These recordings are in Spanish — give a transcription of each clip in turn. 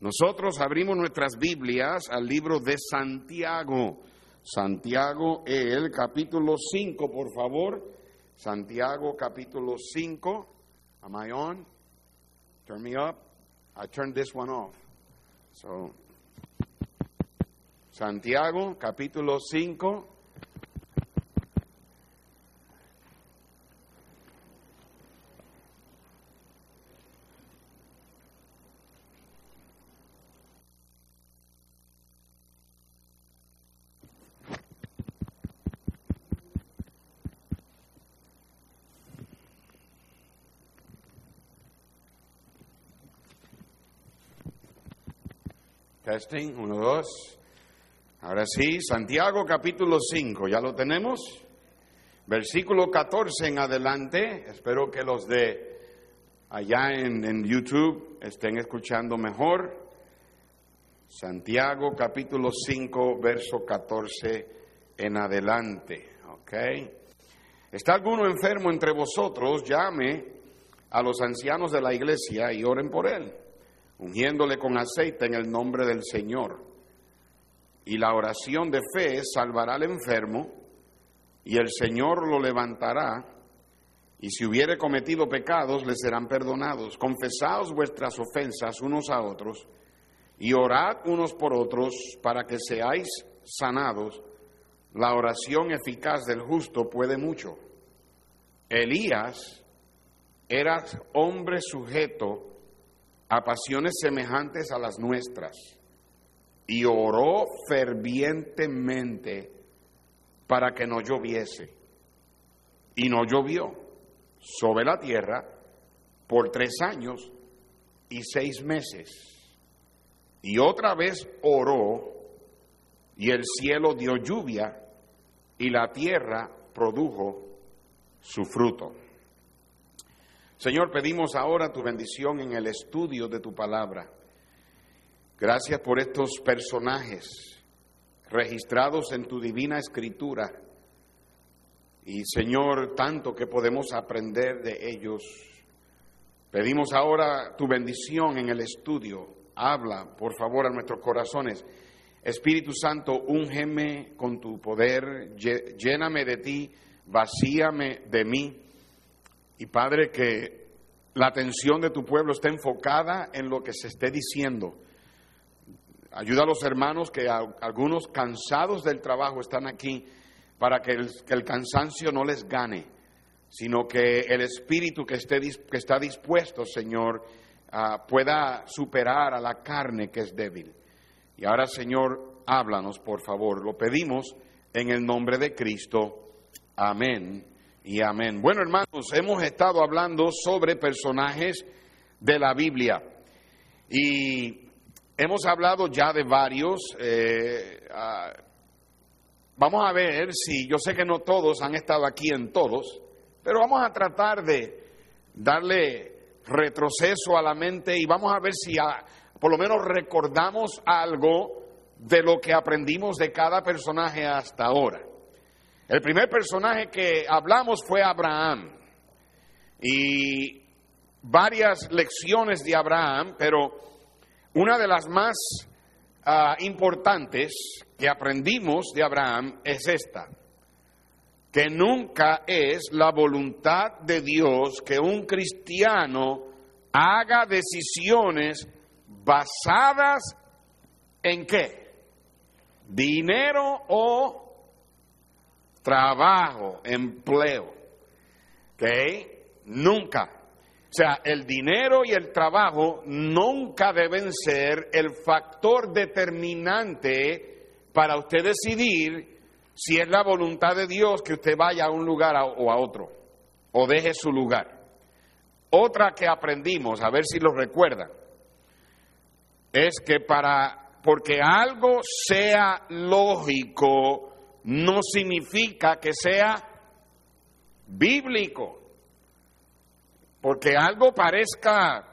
Nosotros abrimos nuestras Biblias al libro de Santiago. Santiago, el capítulo 5, por favor. Santiago, capítulo 5. Am I on? Turn me up. I turned this one off. So, Santiago, capítulo 5. Testing, uno, dos. Ahora sí, Santiago capítulo 5, ¿ya lo tenemos? Versículo 14 en adelante. Espero que los de allá en, en YouTube estén escuchando mejor. Santiago capítulo 5, verso 14 en adelante. ¿Ok? ¿Está alguno enfermo entre vosotros? Llame a los ancianos de la iglesia y oren por él ungiéndole con aceite en el nombre del Señor. Y la oración de fe salvará al enfermo, y el Señor lo levantará, y si hubiere cometido pecados, le serán perdonados. Confesaos vuestras ofensas unos a otros, y orad unos por otros para que seáis sanados. La oración eficaz del justo puede mucho. Elías era hombre sujeto a pasiones semejantes a las nuestras y oró fervientemente para que no lloviese. Y no llovió sobre la tierra por tres años y seis meses. Y otra vez oró y el cielo dio lluvia y la tierra produjo su fruto. Señor, pedimos ahora tu bendición en el estudio de tu palabra. Gracias por estos personajes registrados en tu divina escritura. Y Señor, tanto que podemos aprender de ellos. Pedimos ahora tu bendición en el estudio. Habla, por favor, a nuestros corazones. Espíritu Santo, úngeme con tu poder, lléname de ti, vacíame de mí y Padre, que la atención de tu pueblo esté enfocada en lo que se esté diciendo. Ayuda a los hermanos que algunos cansados del trabajo están aquí para que el, cansancio no les gane, sino que el espíritu que, esté, que está dispuesto, Señor, pueda superar a la carne que es débil. Y ahora, Señor, háblanos, por favor. Lo pedimos en el nombre de Cristo. Amén y amén. Bueno, hermanos, hemos estado hablando sobre personajes de la Biblia y hemos hablado ya de varios. Eh, vamos a ver si, yo sé que no todos han estado aquí en todos, pero vamos a tratar de darle retroceso a la mente y vamos a ver si por lo menos recordamos algo de lo que aprendimos de cada personaje hasta ahora. El primer personaje que hablamos fue Abraham. Y varias lecciones de Abraham, pero una de las más ah, importantes que aprendimos de Abraham es esta, que nunca es la voluntad de Dios que un cristiano haga decisiones basadas en qué? Dinero o trabajo, empleo. ¿Ok? Nunca. O sea, el dinero y el trabajo nunca deben ser el factor determinante para usted decidir si es la voluntad de Dios que usted vaya a un lugar o a otro, o deje su lugar. Otra que aprendimos, a ver si lo recuerdan, es que para, porque algo sea lógico, no significa que sea bíblico. Porque algo parezca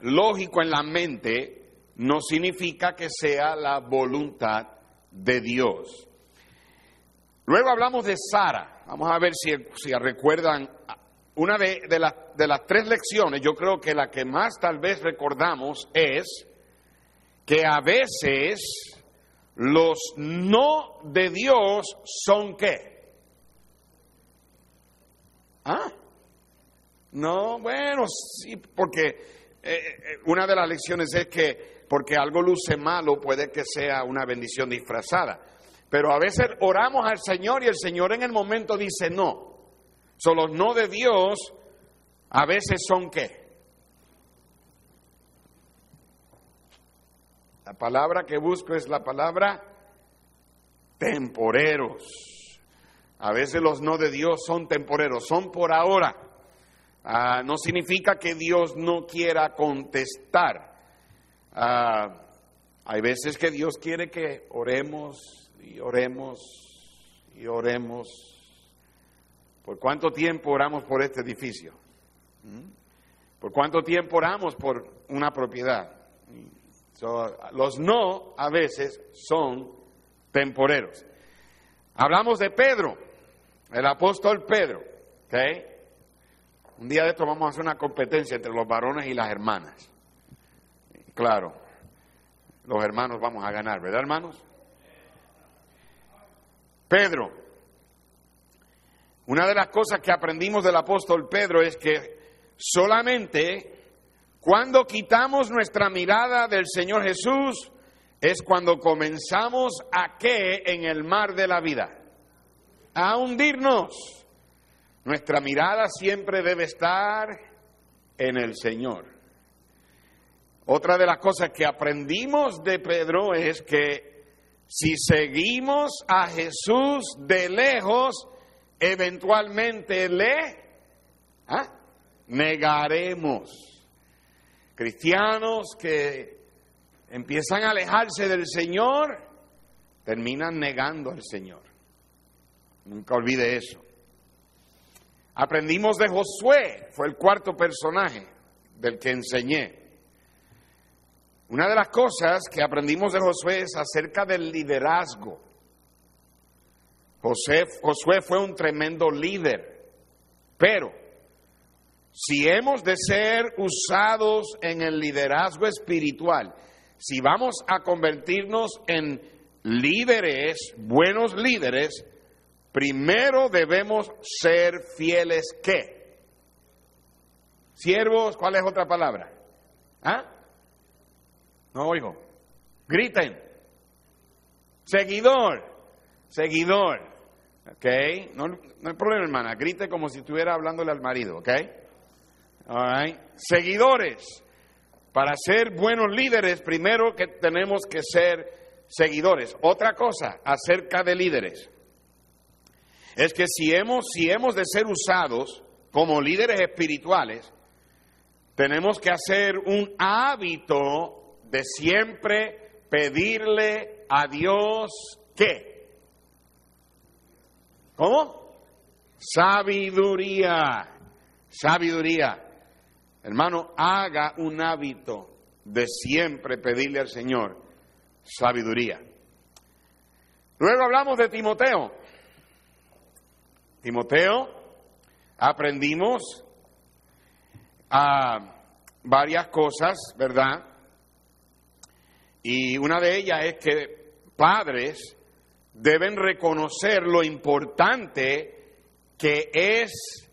lógico en la mente no significa que sea la voluntad de Dios. Luego hablamos de Sara. Vamos a ver si, si recuerdan una de, de las tres lecciones, yo creo que la que más tal vez recordamos es que a veces los no de Dios son qué? ¿Ah? No, bueno, sí, porque eh, eh, una de las lecciones es que porque algo luce malo puede que sea una bendición disfrazada. Pero a veces oramos al Señor y el Señor en el momento dice no. Son los no de Dios a veces son qué? La palabra que busco es la palabra temporeros. A veces los no de Dios son temporeros, son por ahora. Ah, no significa que Dios no quiera contestar. Ah, hay veces que Dios quiere que oremos y oremos y oremos. ¿Por cuánto tiempo oramos por este edificio? ¿Mm? ¿Por cuánto tiempo oramos por una propiedad? Los no a veces son temporeros. Hablamos de Pedro, el apóstol Pedro. Un día de esto vamos a hacer una competencia entre los varones y las hermanas. Claro, los hermanos vamos a ganar, ¿verdad, hermanos? Pedro. Una de las cosas que aprendimos del apóstol Pedro es que solamente cuando quitamos nuestra mirada del Señor Jesús es cuando comenzamos a qué en el mar de la vida, a hundirnos. Nuestra mirada siempre debe estar en el Señor. Otra de las cosas que aprendimos de Pedro es que si seguimos a Jesús de lejos, eventualmente le ¿ah? negaremos. Cristianos que empiezan a alejarse del Señor, terminan negando al Señor. Nunca olvide eso. Aprendimos de Josué, fue el cuarto personaje del que enseñé. Una de las cosas que aprendimos de Josué es acerca del liderazgo. José, Josué fue un tremendo líder, pero si hemos de ser usados en el liderazgo espiritual, si vamos a convertirnos en líderes, buenos líderes, primero debemos ser fieles qué? Siervos, ¿cuál es otra palabra? ¿Ah? No oigo. Griten. Seguidor. Seguidor. ¿Ok? No, no hay problema, hermana. Grite como si estuviera hablándole al marido. ¿Ok? Seguidores. Para ser buenos líderes, primero que tenemos que ser seguidores. Otra cosa acerca de líderes es que si hemos, si hemos de ser usados como líderes espirituales, tenemos que hacer un hábito de siempre pedirle a Dios qué. ¿Cómo? Sabiduría. Sabiduría. Hermano, haga un hábito de siempre pedirle al Señor sabiduría. Luego hablamos de Timoteo. Timoteo, aprendimos a varias cosas, ¿verdad? Y una de ellas es que padres deben reconocer lo importante que es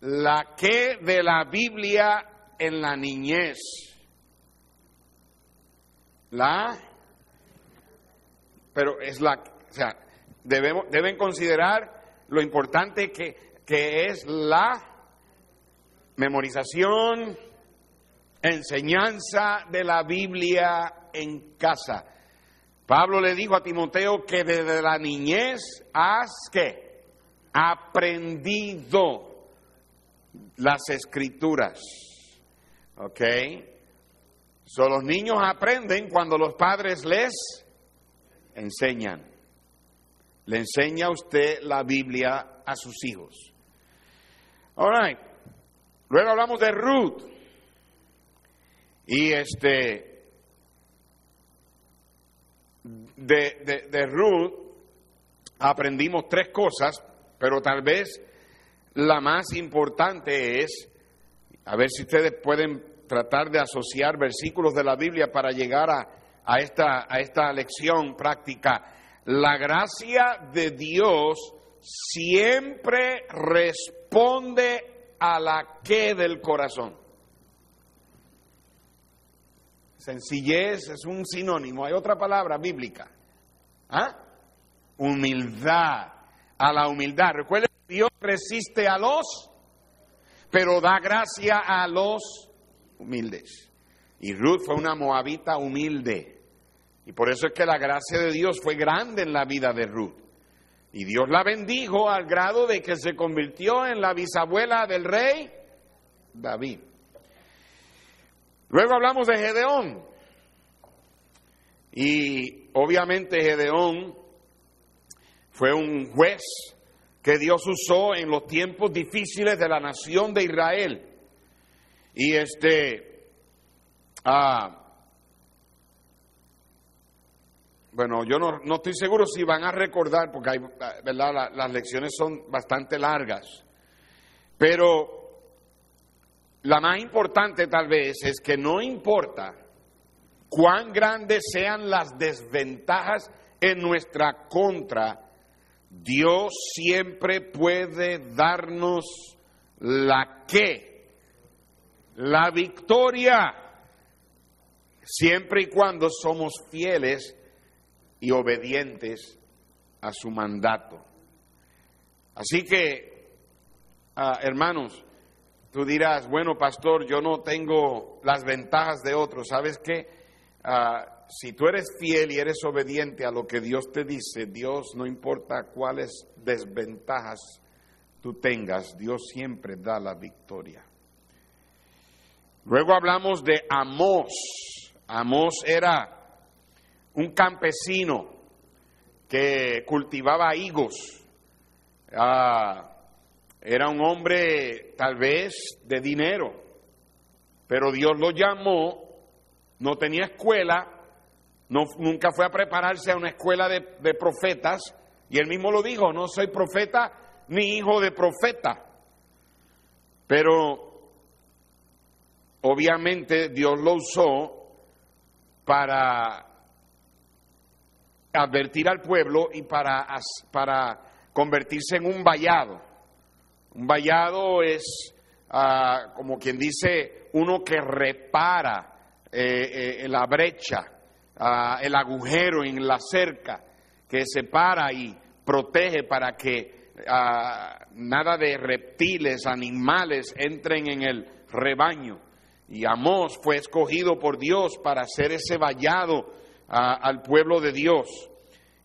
la que de la Biblia en la niñez. La, pero es la, o sea, debemos, deben considerar lo importante que, que es la memorización, enseñanza de la Biblia en casa. Pablo le dijo a Timoteo que desde la niñez has que aprendido las escrituras. ¿Ok? So, los niños aprenden cuando los padres les enseñan. Le enseña usted la Biblia a sus hijos. All right. Luego hablamos de Ruth. Y este, de, de, de Ruth aprendimos tres cosas, pero tal vez la más importante es A ver si ustedes pueden tratar de asociar versículos de la Biblia para llegar a, a esta, a esta lección práctica. La gracia de Dios siempre responde a la que del corazón. Sencillez es un sinónimo, hay otra palabra bíblica. ¿Ah? Humildad, a la humildad. Recuerden, Dios resiste a los, pero da gracia a los humildes. Y Ruth fue una moabita humilde. Y por eso es que la gracia de Dios fue grande en la vida de Ruth. Y Dios la bendijo al grado de que se convirtió en la bisabuela del rey David. Luego hablamos de Gedeón. Y obviamente Gedeón fue un juez que Dios usó en los tiempos difíciles de la nación de Israel. Y este, ah, bueno, yo no, no, estoy seguro si van a recordar, porque hay, ¿verdad? las lecciones son bastante largas, pero la más importante tal vez es que no importa cuán grandes sean las desventajas en nuestra contra, Dios siempre puede darnos la que, la victoria, siempre y cuando somos fieles y obedientes a su mandato. Así que, ah, hermanos, tú dirás, bueno, pastor, yo no tengo las ventajas de otros. ¿Sabes qué? Ah, si tú eres fiel y eres obediente a lo que Dios te dice, Dios, no importa cuáles desventajas tú tengas, Dios siempre da la victoria. Luego hablamos de Amós. Amós era un campesino que cultivaba higos. Ah, era un hombre tal vez de dinero, pero Dios lo llamó, no tenía escuela, no, nunca fue a prepararse a una escuela de, profetas, y él mismo lo dijo, no soy profeta ni hijo de profeta. Pero obviamente Dios lo usó para advertir al pueblo y para, para convertirse en un vallado. Un vallado es, ah, como quien dice, uno que repara eh, eh, la brecha, ah, el agujero en la cerca, que separa y protege para que ah, nada de reptiles, animales entren en el rebaño. Y Amós fue escogido por Dios para ser ese vallado al pueblo de Dios.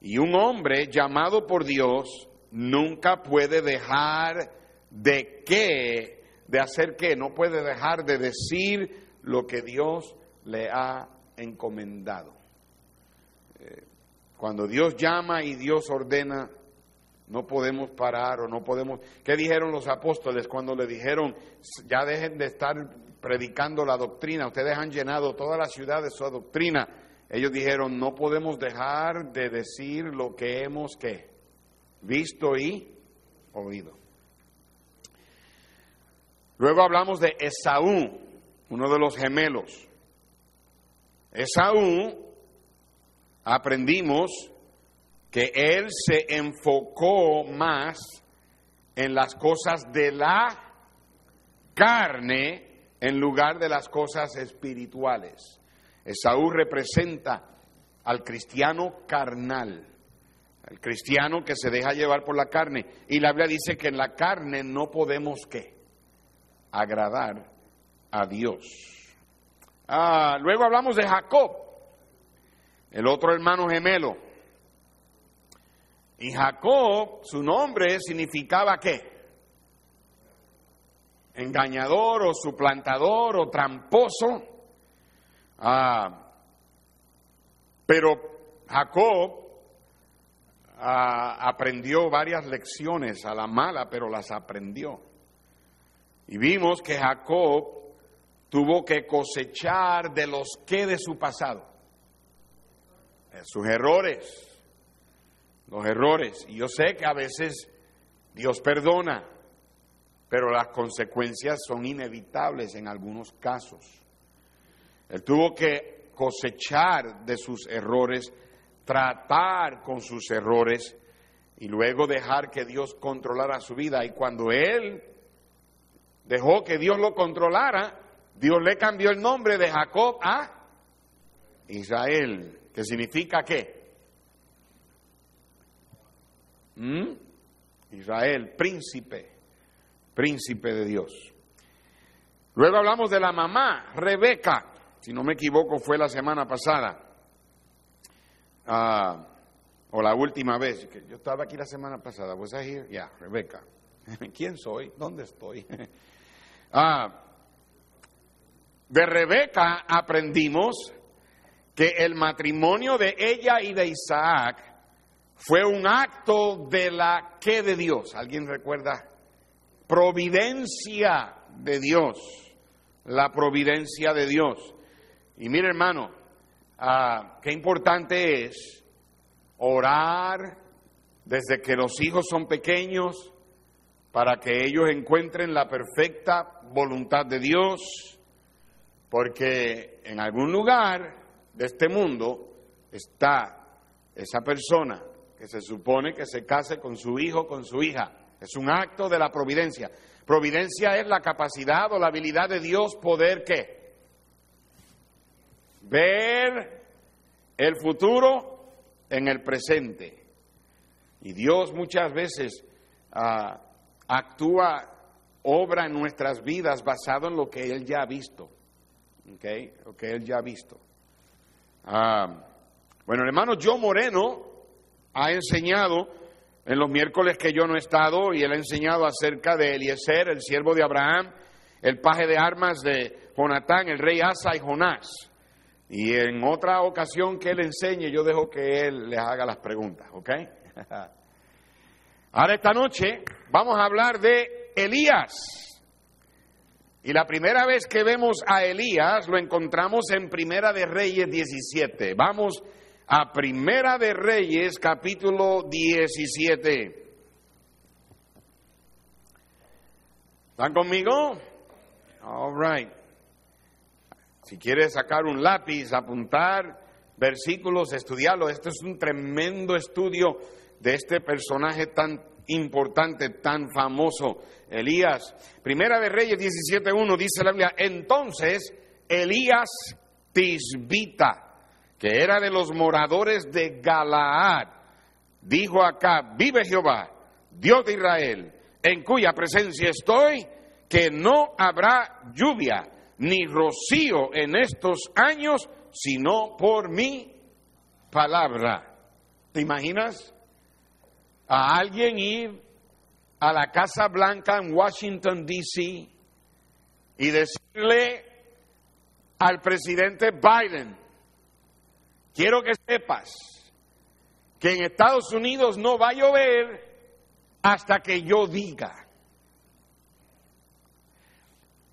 Y un hombre llamado por Dios nunca puede dejar de qué, de hacer qué, no puede dejar de decir lo que Dios le ha encomendado. Cuando Dios llama y Dios ordena, no podemos parar o no podemos... ¿Qué dijeron los apóstoles cuando le dijeron, ya dejen de estar predicando la doctrina, ustedes han llenado toda la ciudad de su doctrina? Ellos dijeron, no podemos dejar de decir lo que hemos que visto y oído. Luego hablamos de Esaú, uno de los gemelos. Esaú, aprendimos que él se enfocó más en las cosas de la carne en lugar de las cosas espirituales. Esaú representa al cristiano carnal, al cristiano que se deja llevar por la carne. Y la Biblia dice que en la carne no podemos qué? Agradar a Dios. Ah, luego hablamos de Jacob, el otro hermano gemelo. Y Jacob, su nombre significaba qué? Engañador o suplantador o tramposo. Ah, pero Jacob ah, aprendió varias lecciones a la mala, pero las aprendió. Y vimos que Jacob tuvo que cosechar de los que de su pasado, sus errores, los errores. Y yo sé que a veces Dios perdona, pero las consecuencias son inevitables en algunos casos. Él tuvo que cosechar de sus errores, tratar con sus errores y luego dejar que Dios controlara su vida. Y cuando él dejó que Dios lo controlara, Dios le cambió el nombre de Jacob a Israel, que significa qué? ¿Mm? Israel, príncipe, príncipe de Dios. Luego hablamos de la mamá, Rebeca, si no me equivoco fue la semana pasada, ah, o la última vez, que yo estaba aquí la semana pasada, ¿was I here? Yeah, Rebeca. ¿Quién soy? ¿Dónde estoy? ah, de Rebeca aprendimos que el matrimonio de ella y de Isaac fue un acto de la que de Dios. ¿Alguien recuerda? Providencia de Dios. La providencia de Dios. Y mire hermano, ah, qué importante es orar desde que los hijos son pequeños para que ellos encuentren la perfecta voluntad de Dios, porque en algún lugar de este mundo está esa persona que se supone que se case con su hijo, con su hija. Es un acto de la providencia. Providencia es la capacidad o la habilidad de Dios poder qué? Ver el futuro en el presente. Y Dios muchas veces ah, actúa, obra en nuestras vidas basado en lo que Él ya ha visto. ¿Okay? Lo que Él ya ha visto. Ah, bueno, hermano Joe Moreno ha enseñado en los miércoles que yo no he estado y él ha enseñado acerca de Eliezer, el siervo de Abraham, el paje de armas de Jonatán, el rey Asa y Jonás. Y en otra ocasión que él enseñe, yo dejo que él les haga las preguntas, ¿ok? Ahora esta noche vamos a hablar de Elías. Y la primera vez que vemos a Elías lo encontramos en Primera de Reyes 17. Vamos a Primera de Reyes, capítulo 17. ¿Están conmigo? All right. Si quieres sacar un lápiz, apuntar versículos, estudiarlos, este es un tremendo estudio de este personaje tan importante, tan famoso, Elías. Primera de Reyes 17.1 dice la Biblia, entonces Elías Tisbita que era de los moradores de Galaad, dijo acá, vive Jehová, Dios de Israel, en cuya presencia estoy, que no habrá lluvia ni rocío en estos años, sino por mi palabra. ¿Te imaginas a alguien ir a la Casa Blanca en Washington, D.C. y decirle al presidente Biden, quiero que sepas que en Estados Unidos no va a llover hasta que yo diga.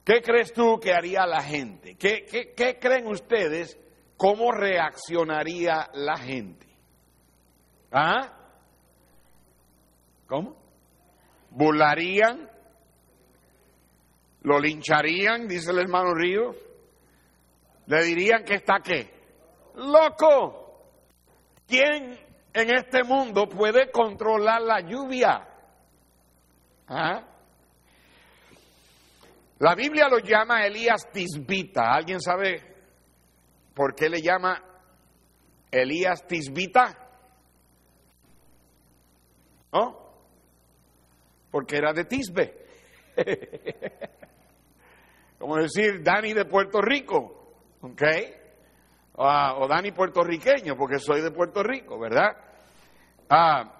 ¿Qué crees tú que haría la gente? ¿Qué, qué creen ustedes? ¿Cómo reaccionaría la gente? ¿Ah? ¿Cómo? ¿Burlarían? ¿Lo lincharían? Dice el hermano Ríos. ¿Le dirían que está qué? loco. ¿Quién en este mundo puede controlar la lluvia? ¿Ah? La Biblia lo llama Elías Tisbita. ¿Alguien sabe por qué le llama Elías Tisbita? ¿No? Porque era de Tisbe. Como decir Dani de Puerto Rico. ¿Ok? Ah, o Dani puertorriqueño, porque soy de Puerto Rico, ¿verdad? Ah,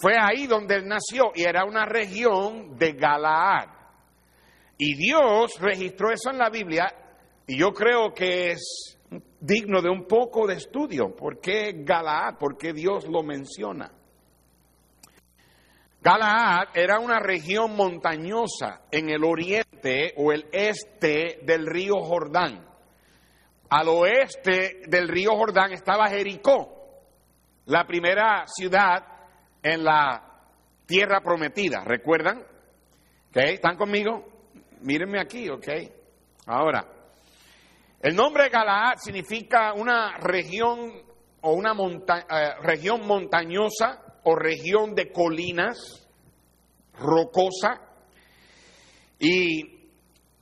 fue ahí donde él nació y era una región de Galaad. Y Dios registró eso en la Biblia y yo creo que es digno de un poco de estudio. ¿Por qué Galaad? ¿Por qué Dios lo menciona? Galaad era una región montañosa en el oriente o el este del río Jordán. Al oeste del río Jordán estaba Jericó, la primera ciudad en la tierra prometida, ¿recuerdan? ¿Están conmigo? Mírenme aquí, ¿ok? Ahora, el nombre Galaad significa una región o una eh, región montañosa o región de colinas rocosa. Y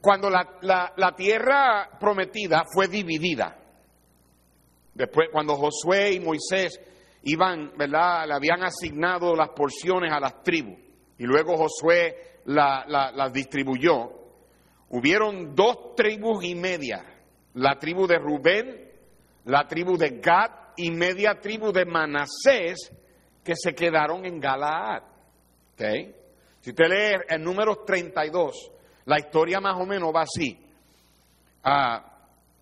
cuando la, tierra prometida fue dividida, después cuando Josué y Moisés iban, ¿verdad? Le habían asignado las porciones a las tribus y luego Josué las distribuyó. Hubieron dos tribus y media la tribu de Rubén, la tribu de Gad y media tribu de Manasés que se quedaron en Galaad. Si usted lee en números 32, la historia más o menos va así. Ah,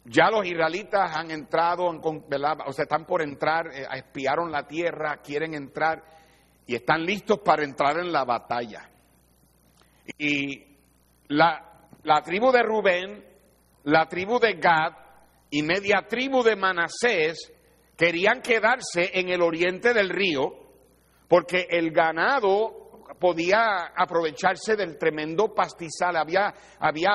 ya los israelitas han entrado, o sea, están por entrar, eh, espiaron la tierra, quieren entrar y están listos para entrar en la batalla. Y la, la tribu de Rubén la tribu de Gad y media tribu de Manasés querían quedarse en el oriente del río porque el ganado podía aprovecharse del tremendo pastizal. Había, había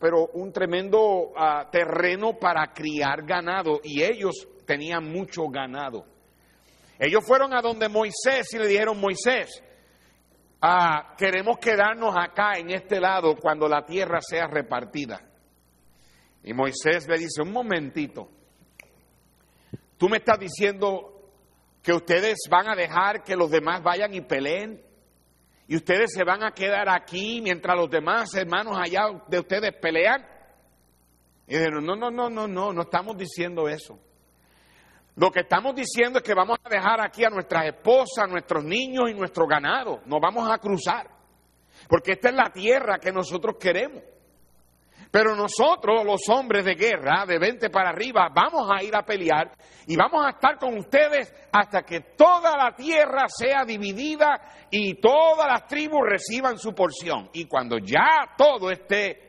pero un tremendo ah, terreno para criar ganado y ellos tenían mucho ganado. Ellos fueron a donde Moisés y le dijeron, Moisés, ah, queremos quedarnos acá en este lado cuando la tierra sea repartida. Y Moisés le dice, un momentito, tú me estás diciendo que ustedes van a dejar que los demás vayan y peleen y ustedes se van a quedar aquí mientras los demás hermanos allá de ustedes pelean. Y dijeron, no, no, no, no, no, no estamos diciendo eso. Lo que estamos diciendo es que vamos a dejar aquí a nuestras esposas, nuestros niños y nuestro ganado. Nos vamos a cruzar. Porque esta es la tierra que nosotros queremos. Pero nosotros, los hombres de guerra, de 20 para arriba, vamos a ir a pelear y vamos a estar con ustedes hasta que toda la tierra sea dividida y todas las tribus reciban su porción. Y cuando ya todo esté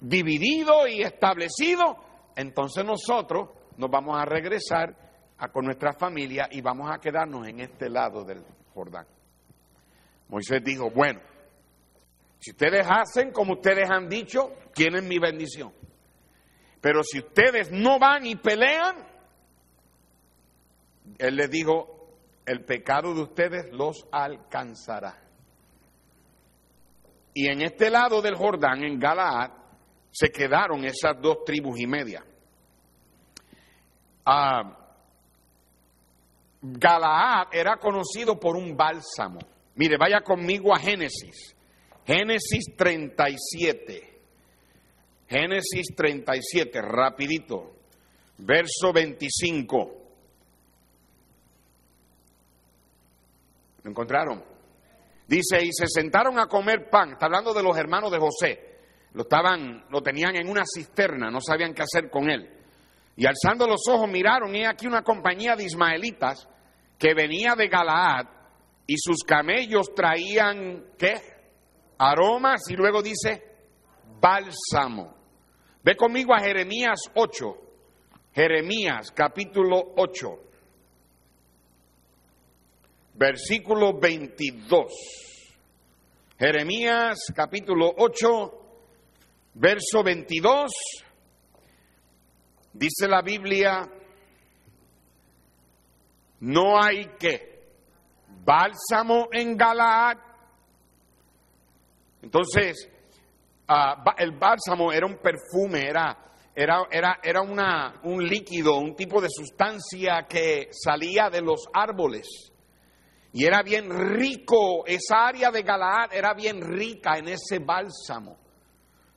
dividido y establecido, entonces nosotros nos vamos a regresar a, con nuestra familia y vamos a quedarnos en este lado del Jordán. Moisés dijo, bueno, si ustedes hacen como ustedes han dicho, tienen mi bendición. Pero si ustedes no van y pelean, Él les dijo, el pecado de ustedes los alcanzará. Y en este lado del Jordán, en Galaad, se quedaron esas dos tribus y media. Ah, Galaad era conocido por un bálsamo. Mire, vaya conmigo a Génesis. Génesis 37. Génesis 37, rapidito. Verso 25. ¿Lo encontraron? Dice, y se sentaron a comer pan. Está hablando de los hermanos de José. Lo, estaban, lo tenían en una cisterna, no sabían qué hacer con él. Y alzando los ojos miraron, y aquí una compañía de ismaelitas que venía de Galaad, y sus camellos traían, ¿qué? Aromas y luego dice bálsamo. Ve conmigo a Jeremías 8, Jeremías capítulo 8, versículo 22. Jeremías capítulo 8, verso 22. Dice la Biblia, no hay que bálsamo en Galaad entonces, ah, el bálsamo era un perfume, era, era, era, era una, un líquido, un tipo de sustancia que salía de los árboles. Y era bien rico, esa área de Galaad era bien rica en ese bálsamo,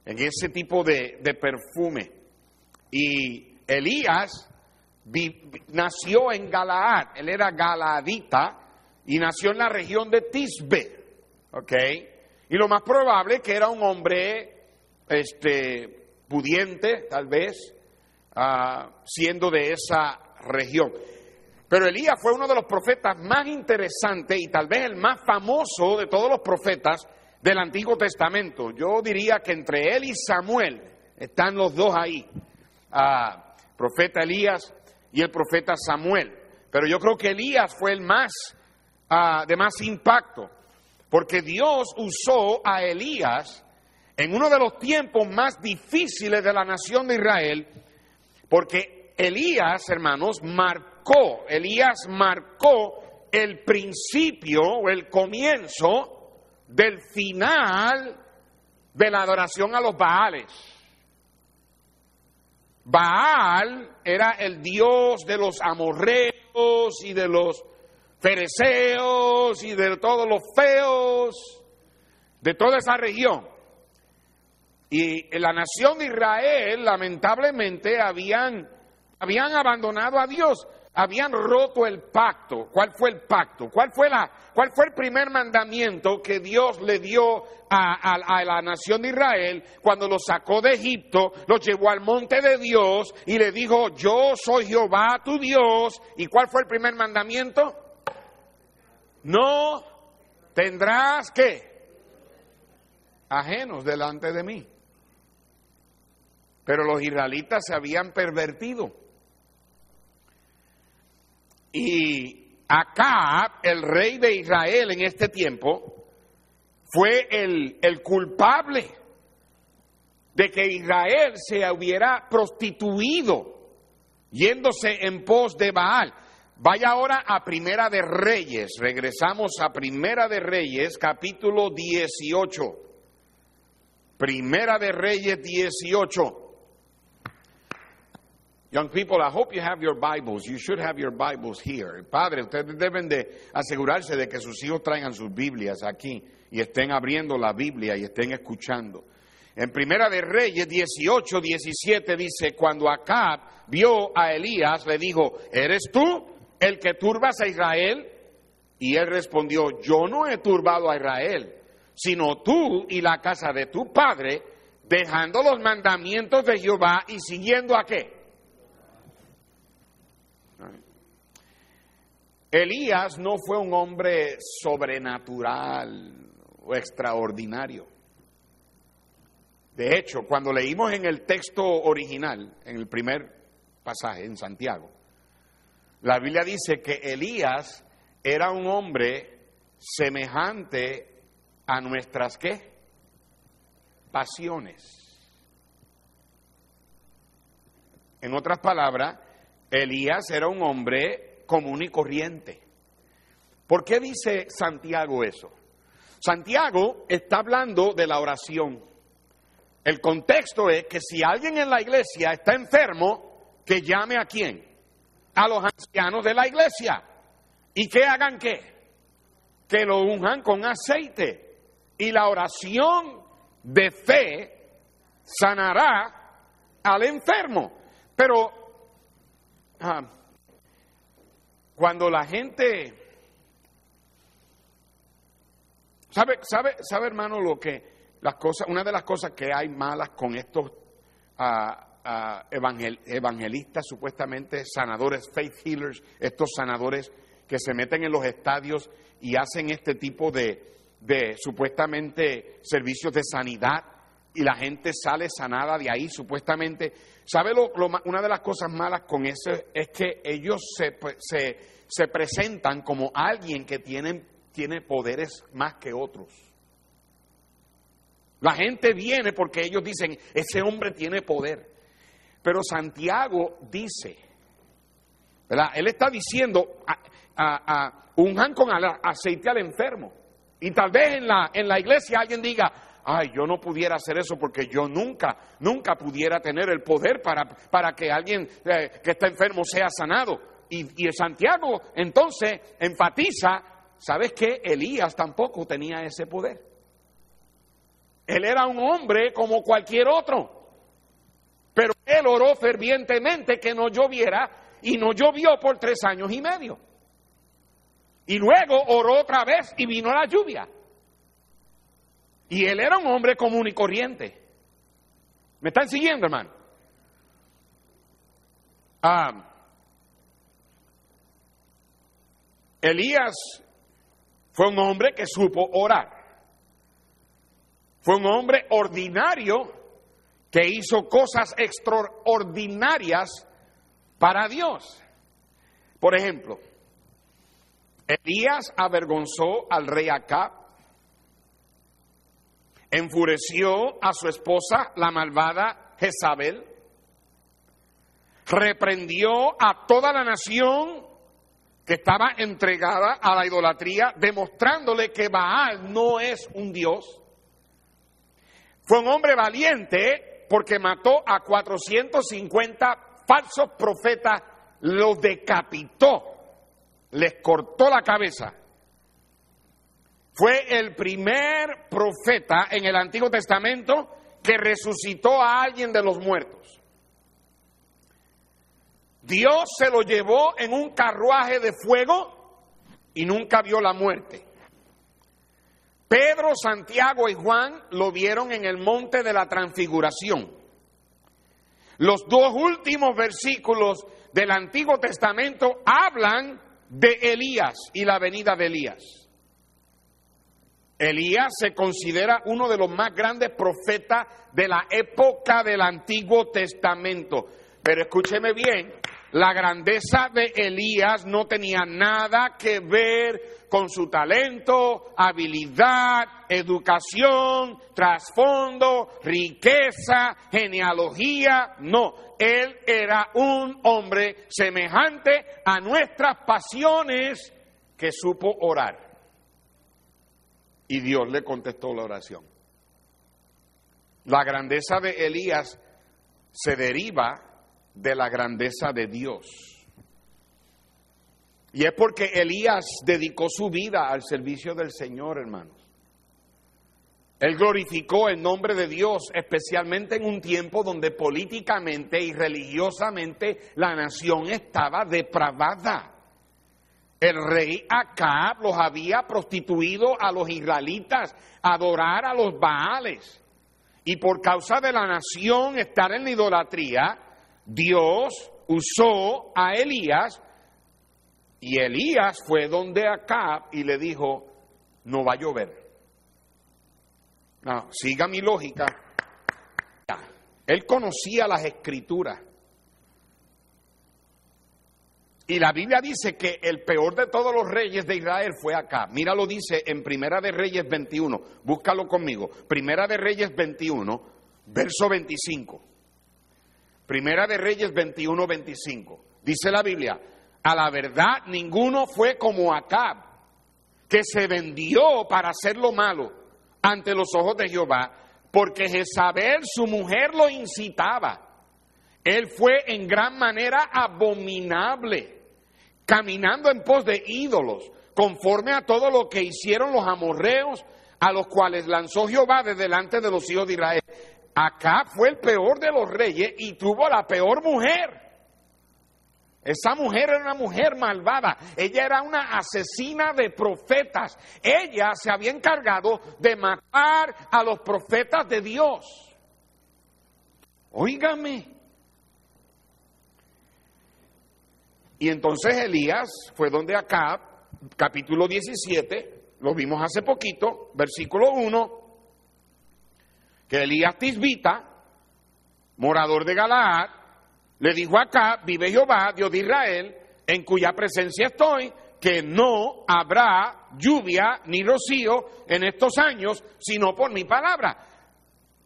en ese tipo de, de perfume. Y Elías nació en Galaad, él era galaadita y nació en la región de Tisbe, ¿ok? Y lo más probable es que era un hombre este, pudiente, tal vez, ah, siendo de esa región. Pero Elías fue uno de los profetas más interesantes y tal vez el más famoso de todos los profetas del Antiguo Testamento. Yo diría que entre él y Samuel están los dos ahí, ah, profeta Elías y el profeta Samuel. Pero yo creo que Elías fue el más ah, de más impacto Porque Dios usó a Elías en uno de los tiempos más difíciles de la nación de Israel, porque Elías, hermanos, marcó, Elías marcó el principio o el comienzo del final de la adoración a los Baales. Baal era el dios de los amorreos y de los fereceos y de todos los feos de toda esa región. Y la nación de Israel, lamentablemente, habían, habían abandonado a Dios, habían roto el pacto. ¿Cuál fue el pacto? ¿Cuál fue, la, cuál fue el primer mandamiento que Dios le dio a, a la nación de Israel cuando los sacó de Egipto, los llevó al monte de Dios y le dijo, yo soy Jehová tu Dios? ¿Y cuál fue el primer mandamiento? No tendrás que ajenos delante de mí. Pero los israelitas se habían pervertido. Y acá el rey de Israel en este tiempo fue el, el culpable de que Israel se hubiera prostituido yéndose en pos de Baal. Vaya ahora a Primera de Reyes. Regresamos a Primera de Reyes, capítulo 18. Primera de Reyes 18. Young people, I hope you have your Bibles. You should have your Bibles here. Padre, ustedes deben de asegurarse de que sus hijos traigan sus Biblias aquí y estén abriendo la Biblia y estén escuchando. En Primera de Reyes 18, 17 dice, cuando Acab vio a Elías, le dijo, ¿eres tú el que turbas a Israel? Y él respondió, yo no he turbado a Israel, sino tú y la casa de tu padre, dejando los mandamientos de Jehová y siguiendo a qué? Elías no fue un hombre sobrenatural o extraordinario. De hecho, cuando leímos en el texto original, en el primer pasaje, en Santiago, la Biblia dice que Elías era un hombre semejante a nuestras qué? Pasiones. En otras palabras, Elías era un hombre común y corriente. ¿Por qué dice Santiago eso? Santiago está hablando de la oración. El contexto es que si alguien en la iglesia está enfermo, que llame a quién? A los ancianos de la iglesia. ¿Y que hagan qué? Que lo unjan con aceite. Y la oración de fe sanará al enfermo. Pero ah, cuando la gente sabe, sabe, sabe hermano lo que las cosas, una de las cosas que hay malas con estos ah, evangelistas, supuestamente sanadores, faith healers, estos sanadores que se meten en los estadios y hacen este tipo de, de supuestamente servicios de sanidad y la gente sale sanada de ahí, supuestamente. ¿Sabe lo, una de las cosas malas con eso? Es que ellos se, se, se presentan como alguien que tiene poderes más que otros. La gente viene porque ellos dicen, ese hombre tiene poder. Pero Santiago dice, ¿verdad? Él está diciendo, a, a, con aceite al enfermo. Y tal vez en la, en la iglesia alguien diga, ay, yo no pudiera hacer eso porque yo nunca, nunca pudiera tener el poder para, para que alguien eh, que está enfermo sea sanado. Y, y Santiago entonces enfatiza, ¿sabes qué? Elías tampoco tenía ese poder. Él era un hombre como cualquier otro. Pero él oró fervientemente que no lloviera y no llovió por tres años y medio. Y luego oró otra vez y vino la lluvia. Y él era un hombre común y corriente. ¿Me están siguiendo, hermano? Ah, Elías fue un hombre que supo orar. Fue un hombre ordinario que hizo cosas extraordinarias para Dios. Por ejemplo, Elías avergonzó al rey Acab enfureció a su esposa, la malvada Jezabel, reprendió a toda la nación que estaba entregada a la idolatría, demostrándole que Baal no es un dios. Fue un hombre valiente porque mató a 450 falsos profetas, los decapitó, les cortó la cabeza. Fue el primer profeta en el Antiguo Testamento que resucitó a alguien de los muertos. Dios se lo llevó en un carruaje de fuego y nunca vio la muerte. Pedro, Santiago y Juan lo vieron en el monte de la transfiguración. Los dos últimos versículos del Antiguo Testamento hablan de Elías y la venida de Elías. Elías se considera uno de los más grandes profetas de la época del Antiguo Testamento. Pero escúcheme bien, la grandeza de Elías no tenía nada que ver con su talento, habilidad, educación, trasfondo, riqueza, genealogía. No, él era un hombre semejante a nuestras pasiones que supo orar. Y Dios le contestó la oración. La grandeza de Elías se deriva de la grandeza de Dios. Y es porque Elías dedicó su vida al servicio del Señor, hermanos. Él glorificó el nombre de Dios, especialmente en un tiempo donde políticamente y religiosamente la nación estaba depravada. El rey Acab los había prostituido a los israelitas, adorar a los Baales. Y por causa de la nación estar en la idolatría, Dios usó a Elías y Elías fue donde Acab y le dijo, no va a llover. siga mi lógica. Él conocía las escrituras. Y la Biblia dice que el peor de todos los reyes de Israel fue acá. Mira lo dice en Primera de Reyes 21. Búscalo conmigo. Primera de Reyes 21, verso 25. Primera de Reyes 21, 25. Dice la Biblia, a la verdad ninguno fue como Acab, que se vendió para hacer lo malo ante los ojos de Jehová, porque Jezabel, su mujer, lo incitaba. Él fue en gran manera abominable, caminando en pos de ídolos, conforme a todo lo que hicieron los amorreos, a los cuales lanzó Jehová de delante de los hijos de Israel. Acá fue el peor de los reyes y tuvo la peor mujer. Esa mujer era una mujer malvada, ella era una asesina de profetas, ella se había encargado de matar a los profetas de Dios. Óigame. Y entonces Elías fue donde acá, capítulo 17, lo vimos hace poquito, versículo 1, que Elías Tisbita, morador de Galaad, le dijo acá, vive Jehová, Dios de Israel, en cuya presencia estoy, que no habrá lluvia ni rocío en estos años, sino por mi palabra.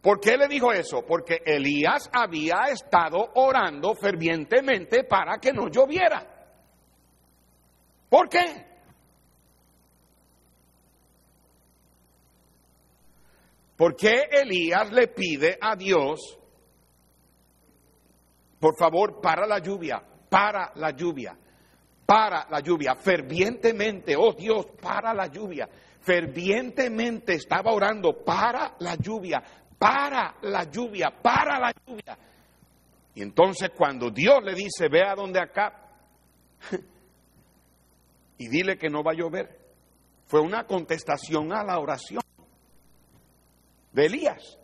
¿Por qué le dijo eso? Porque Elías había estado orando fervientemente para que no lloviera. ¿Por qué? ¿Por qué Elías le pide a Dios, por favor, para la lluvia, para la lluvia, para la lluvia, fervientemente, oh Dios, para la lluvia, fervientemente estaba orando para la lluvia, para la lluvia, para la lluvia. Y entonces cuando Dios le dice, ve a donde acá y dile que no va a llover, fue una contestación a la oración de Elías.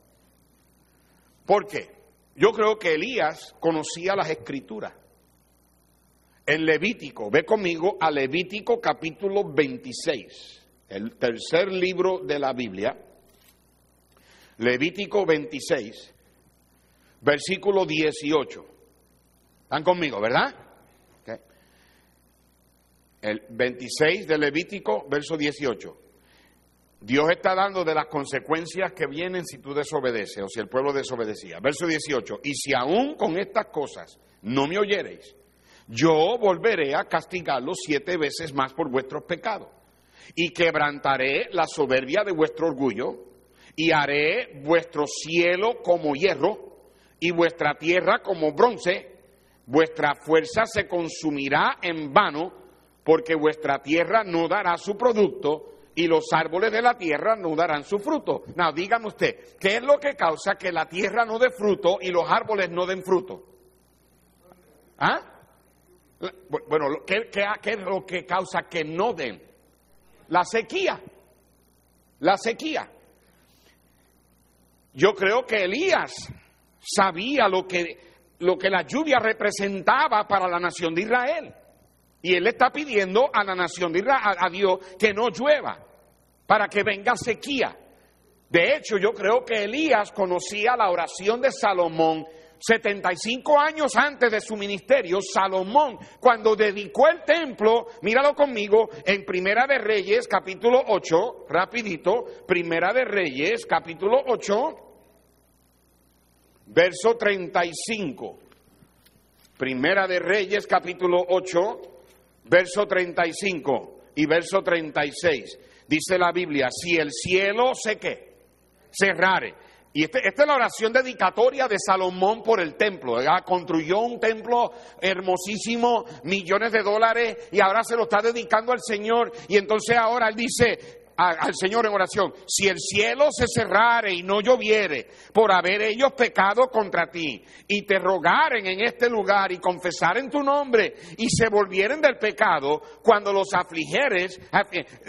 ¿Por qué? Yo creo que Elías conocía las escrituras. En Levítico, ve conmigo a Levítico capítulo 26, el tercer libro de la Biblia. Levítico 26, versículo 18. ¿Están conmigo, verdad? El 26 de Levítico, verso 18. Dios está dando de las consecuencias que vienen si tú desobedeces o si el pueblo desobedecía. Verso 18, y si aún con estas cosas no me oyereis, yo volveré a castigarlos siete veces más por vuestros pecados, y quebrantaré la soberbia de vuestro orgullo, y haré vuestro cielo como hierro, y vuestra tierra como bronce, vuestra fuerza se consumirá en vano, porque vuestra tierra no dará su producto, y los árboles de la tierra no darán su fruto. No, dígame usted, ¿qué es lo que causa que la tierra no dé fruto y los árboles no den fruto? ¿Ah? Bueno, ¿qué, es lo que causa que no den? La sequía. La sequía. Yo creo que Elías sabía lo que, lo que la lluvia representaba para la nación de Israel. Y él está pidiendo a la nación de Israel, a Dios, que no llueva, para que venga sequía. De hecho, yo creo que Elías conocía la oración de Salomón 75 años antes de su ministerio, Salomón, cuando dedicó el templo, míralo conmigo, en Primera de Reyes, capítulo 8, rapidito, Primera de Reyes, capítulo 8, verso 35. Primera de Reyes, capítulo 8, verso 35 y verso 36. Dice la Biblia, si el cielo se qué, cerrare y este, esta es la oración dedicatoria de Salomón por el templo. Construyó un templo hermosísimo, millones de dólares, y ahora se lo está dedicando al Señor. Y entonces ahora él dice, al Señor en oración, si el cielo se cerrare y no lloviere por haber ellos pecado contra ti y te rogaren en este lugar y confesaren tu nombre y se volvieren del pecado, cuando los afligeres,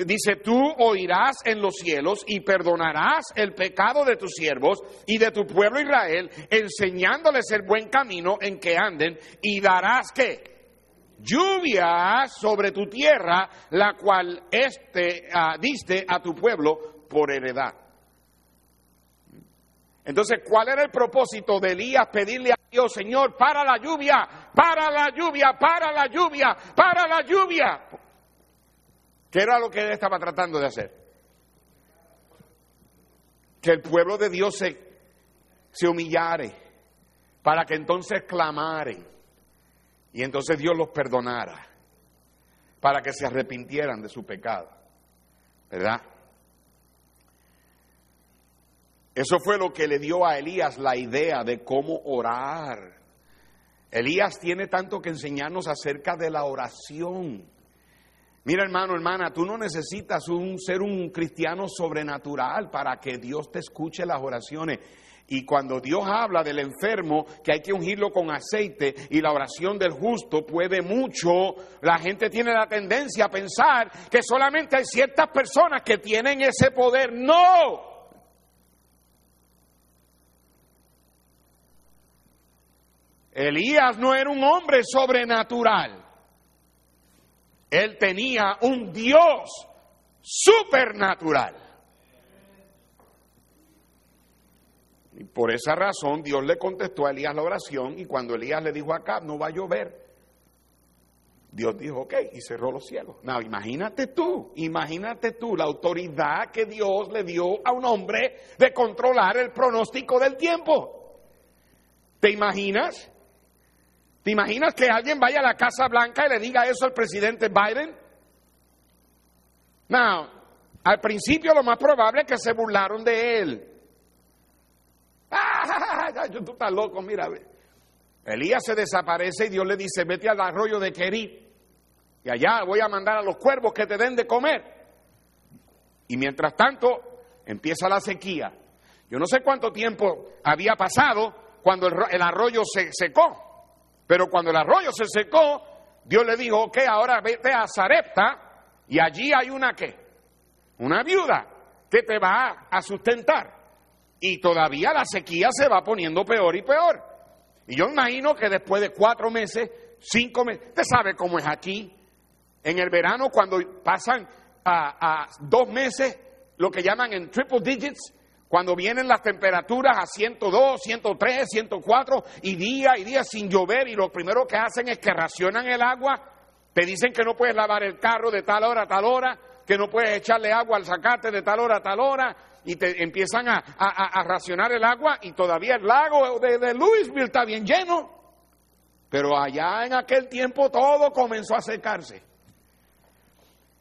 dice, tú oirás en los cielos y perdonarás el pecado de tus siervos y de tu pueblo Israel, enseñándoles el buen camino en que anden y darás que lluvia sobre tu tierra, la cual este, ah, diste a tu pueblo por heredad. Entonces, ¿cuál era el propósito de Elías pedirle a Dios, Señor, para la lluvia, para la lluvia, para la lluvia, para la lluvia? ¿Qué era lo que él estaba tratando de hacer? Que el pueblo de Dios se, se humillare, para que entonces clamare y entonces Dios los perdonara para que se arrepintieran de su pecado. ¿Verdad? Eso fue lo que le dio a Elías la idea de cómo orar. Elías tiene tanto que enseñarnos acerca de la oración. Mira hermano, hermana, tú no necesitas un, ser un cristiano sobrenatural para que Dios te escuche las oraciones. Y cuando Dios habla del enfermo que hay que ungirlo con aceite y la oración del justo puede mucho, la gente tiene la tendencia a pensar que solamente hay ciertas personas que tienen ese poder. No. Elías no era un hombre sobrenatural. Él tenía un Dios supernatural. Y por esa razón Dios le contestó a Elías la oración y cuando Elías le dijo acá, no va a llover, Dios dijo, ok, y cerró los cielos. No, imagínate tú, imagínate tú la autoridad que Dios le dio a un hombre de controlar el pronóstico del tiempo. ¿Te imaginas? ¿Te imaginas que alguien vaya a la Casa Blanca y le diga eso al presidente Biden? No, al principio lo más probable es que se burlaron de él. ¡Ah! Tú estás loco, mira. Elías se desaparece y Dios le dice, vete al arroyo de Kerit y allá voy a mandar a los cuervos que te den de comer. Y mientras tanto empieza la sequía. Yo no sé cuánto tiempo había pasado cuando el, arroyo se secó, pero cuando el arroyo se secó, Dios le dijo, ok, ahora vete a Zarepta y allí hay una qué, una viuda que te va a sustentar y todavía la sequía se va poniendo peor y peor. Y yo imagino que después de cuatro meses, cinco meses, usted sabe cómo es aquí, en el verano cuando pasan a, dos meses, lo que llaman en triple digits, cuando vienen las temperaturas a 102, 103, 104 y día y día sin llover y lo primero que hacen es que racionan el agua, te dicen que no puedes lavar el carro de tal hora a tal hora, que no puedes echarle agua al sacate de tal hora a tal hora, y te empiezan a, racionar el agua, y todavía el lago de, de Louisville está bien lleno. Pero allá en aquel tiempo todo comenzó a secarse.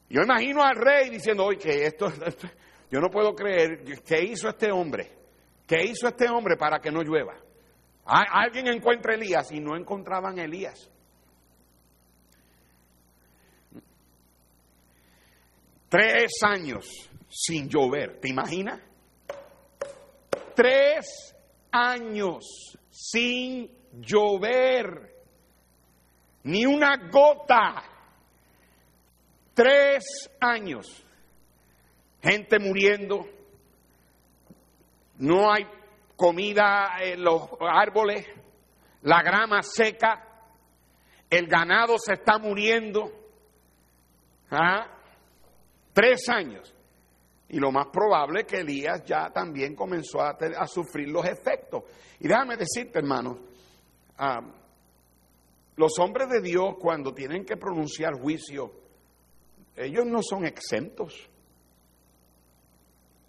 Yo imagino al rey diciendo, oye, que esto, yo no puedo creer, ¿qué hizo este hombre? ¿Qué hizo este hombre para que no llueva? Alguien encuentra a Elías y no encontraban a Elías. Tres años sin llover, ¿te imaginas? Tres años sin llover, ni una gota. Tres años. Gente muriendo. No hay comida en los árboles. La grama seca. El ganado se está muriendo. ¿Ah? Tres años. Y lo más probable es que Elías ya también comenzó a, sufrir los efectos. Y déjame decirte, hermano, ah, los hombres de Dios cuando tienen que pronunciar juicio, ellos no son exentos.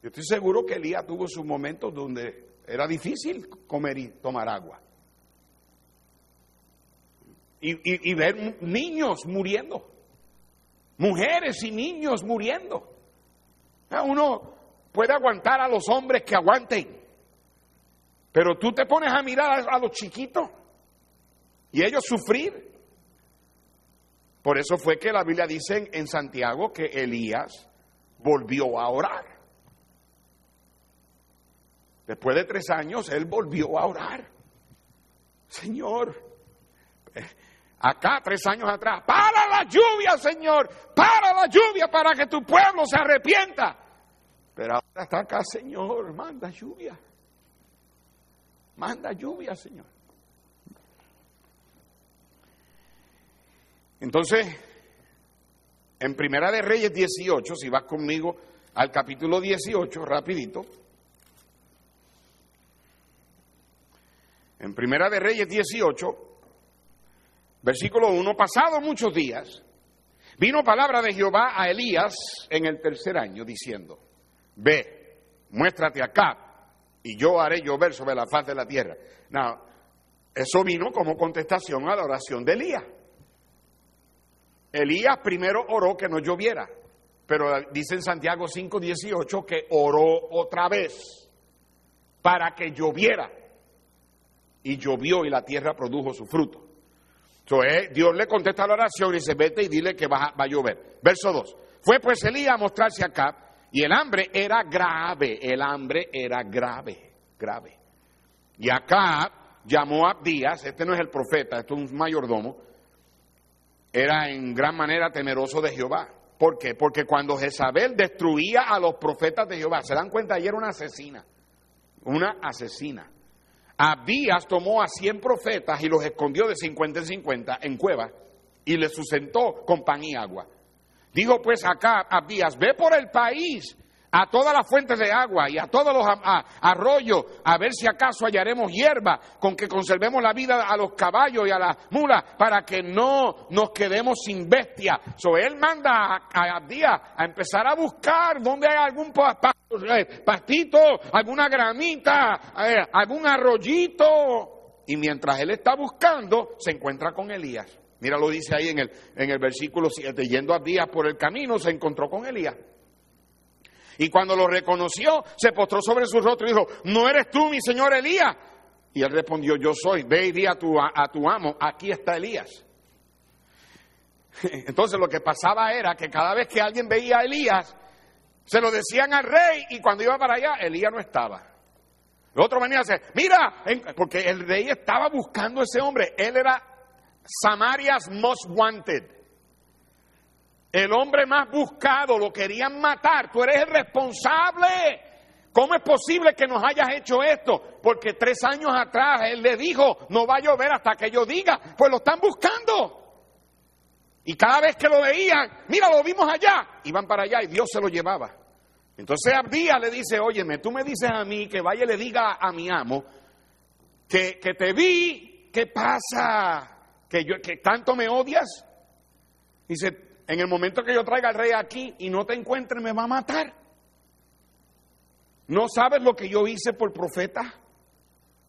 Yo estoy seguro que Elías tuvo sus momentos donde era difícil comer y tomar agua. Y, ver niños muriendo, mujeres y niños muriendo. Uno puede aguantar a los hombres que aguanten, pero tú te pones a mirar a los chiquitos y ellos sufrir. Por eso fue que la Biblia dice en Santiago que Elías volvió a orar. Después de tres años, él volvió a orar. Señor, eh, acá tres años atrás, para la lluvia, Señor, para la lluvia para que tu pueblo se arrepienta. Está acá, Señor, manda lluvia. Manda lluvia, Señor. Entonces, en Primera de Reyes 18, si vas conmigo al capítulo 18, rapidito. En Primera de Reyes 18, versículo 1, pasado muchos días, vino palabra de Jehová a Elías en el tercer año, diciendo, ve, muéstrate acá, y yo haré llover sobre la faz de la tierra. Now, eso vino como contestación a la oración de Elías. Elías primero oró que no lloviera, pero dice en Santiago 5:18 que oró otra vez para que lloviera. Y llovió y la tierra produjo su fruto. Entonces Dios le contesta la oración y dice, vete y dile que va, a llover. Verso 2. Fue pues Elías a mostrarse acá y el hambre era grave, el hambre era grave, grave. Y acá llamó a Abdías, este no es el profeta, este es un mayordomo, era en gran manera temeroso de Jehová. ¿Por qué? Porque cuando Jezabel destruía a los profetas de Jehová, se dan cuenta, ayer era una asesina, una asesina. Abías tomó a 100 profetas y los escondió de 50 en 50 en cuevas y les sustentó con pan y agua. Dijo pues acá Abías, ve por el país a todas las fuentes de agua y a todos los arroyos, a ver si acaso hallaremos hierba con que conservemos la vida a los caballos y a las mulas para que no nos quedemos sin bestia. So, él manda a Abdías a empezar a buscar donde hay algún eh, pastito, alguna gramita, eh, algún arroyito. Y mientras él está buscando, se encuentra con Elías. Mira, lo dice ahí en el, en el versículo 7, yendo a Abdías por el camino, se encontró con Elías. Y cuando lo reconoció, se postró sobre su rostro y dijo, ¿no eres tú mi señor Elías? Y él respondió, yo soy, ve y di a tu, a tu amo, aquí está Elías. Entonces lo que pasaba era que cada vez que alguien veía a Elías, se lo decían al rey y cuando iba para allá, Elías no estaba. El otro venía a decir, mira, porque el rey estaba buscando a ese hombre. Él era Samaria's most wanted. El hombre más buscado lo querían matar. Tú eres el responsable. ¿Cómo es posible que nos hayas hecho esto? Porque tres años atrás él le dijo, no va a llover hasta que yo diga. Pues lo están buscando. Y cada vez que lo veían, mira, lo vimos allá. Iban para allá y Dios se lo llevaba. Entonces Abdías le dice, óyeme, tú me dices a mí que vaya y le diga a mi amo que, te vi, ¿qué pasa? ¿Que, yo, ¿Que tanto me odias? Dice, en el momento que yo traiga al rey aquí y no te encuentre, me va a matar. ¿No sabes lo que yo hice por profeta?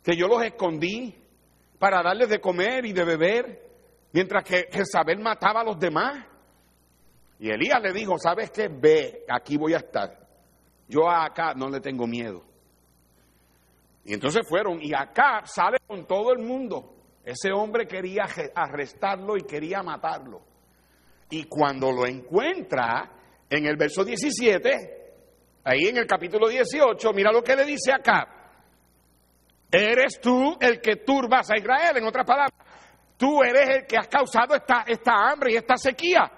Que yo los escondí para darles de comer y de beber, mientras que Jezabel mataba a los demás. Y Elías le dijo, ¿sabes qué? Ve, aquí voy a estar. Yo acá no le tengo miedo. Y entonces fueron, y acá sale con todo el mundo. Ese hombre quería arrestarlo y quería matarlo. Y cuando lo encuentra, en el verso 17, ahí en el capítulo 18, mira lo que le dice acá. Eres tú el que turbas a Israel, en otras palabras. Tú eres el que has causado esta, esta hambre y esta sequía.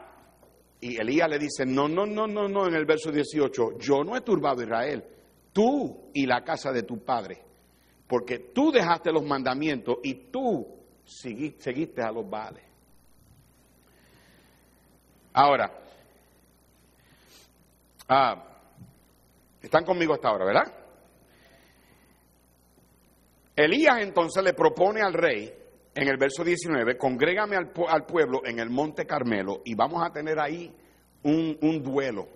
Y Elías le dice, no, no, no, no, no, en el verso 18, yo no he turbado a Israel, tú y la casa de tu padre, porque tú dejaste los mandamientos y tú seguiste a los vales. Ahora, ah, están conmigo hasta ahora, ¿verdad? Elías entonces le propone al rey en el verso 19, congrégame al, pueblo en el monte Carmelo y vamos a tener ahí un, un duelo.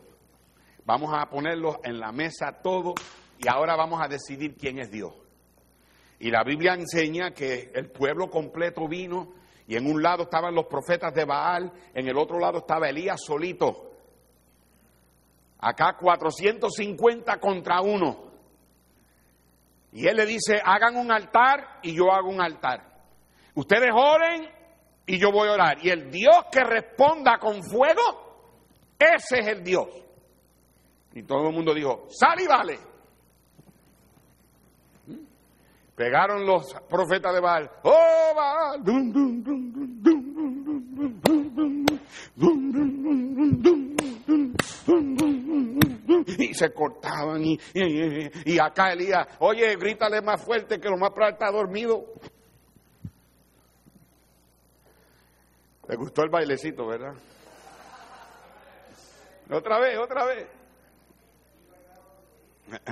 Vamos a ponerlos en la mesa todo y ahora vamos a decidir quién es Dios. Y la Biblia enseña que el pueblo completo vino y en un lado estaban los profetas de Baal, en el otro lado estaba Elías solito. Acá 450 contra uno. Y él le dice, hagan un altar y yo hago un altar. Ustedes oren y yo voy a orar. Y el Dios que responda con fuego, ese es el Dios. Y todo el mundo dijo, sal y vale. Pegaron los profetas de Baal. ¡Oh, Baal! Y se cortaban y, acá Elías, oye, grítale más fuerte que lo más probable está dormido. ¿Le gustó el bailecito, verdad? Otra vez, otra vez.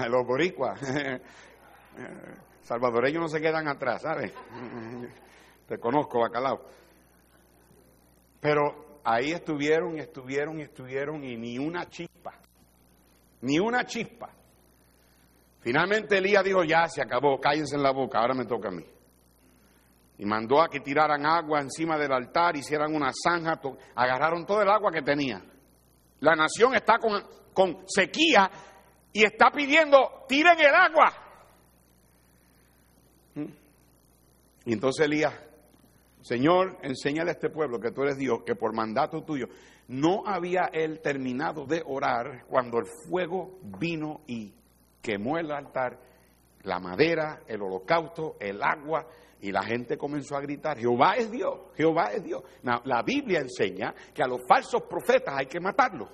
Los boricuas. Salvadoreños no se quedan atrás, ¿sabes? Te conozco, bacalao. Pero ahí estuvieron y estuvieron y estuvieron y ni una chispa, ni una chispa. Finalmente Elías dijo, ya se acabó, cállense en la boca, ahora me toca a mí y mandó a que tiraran agua encima del altar, hicieran una zanja, agarraron todo el agua que tenía. La nación está con, con sequía y está pidiendo, tiren el agua. ¿Mm? Y entonces Elías, Señor, enséñale a este pueblo que tú eres Dios, que por mandato tuyo, no había él terminado de orar cuando el fuego vino y quemó el altar, la madera, el holocausto, el agua, y la gente comenzó a gritar, Jehová es Dios, Jehová es Dios. la Biblia enseña que a los falsos profetas hay que matarlos.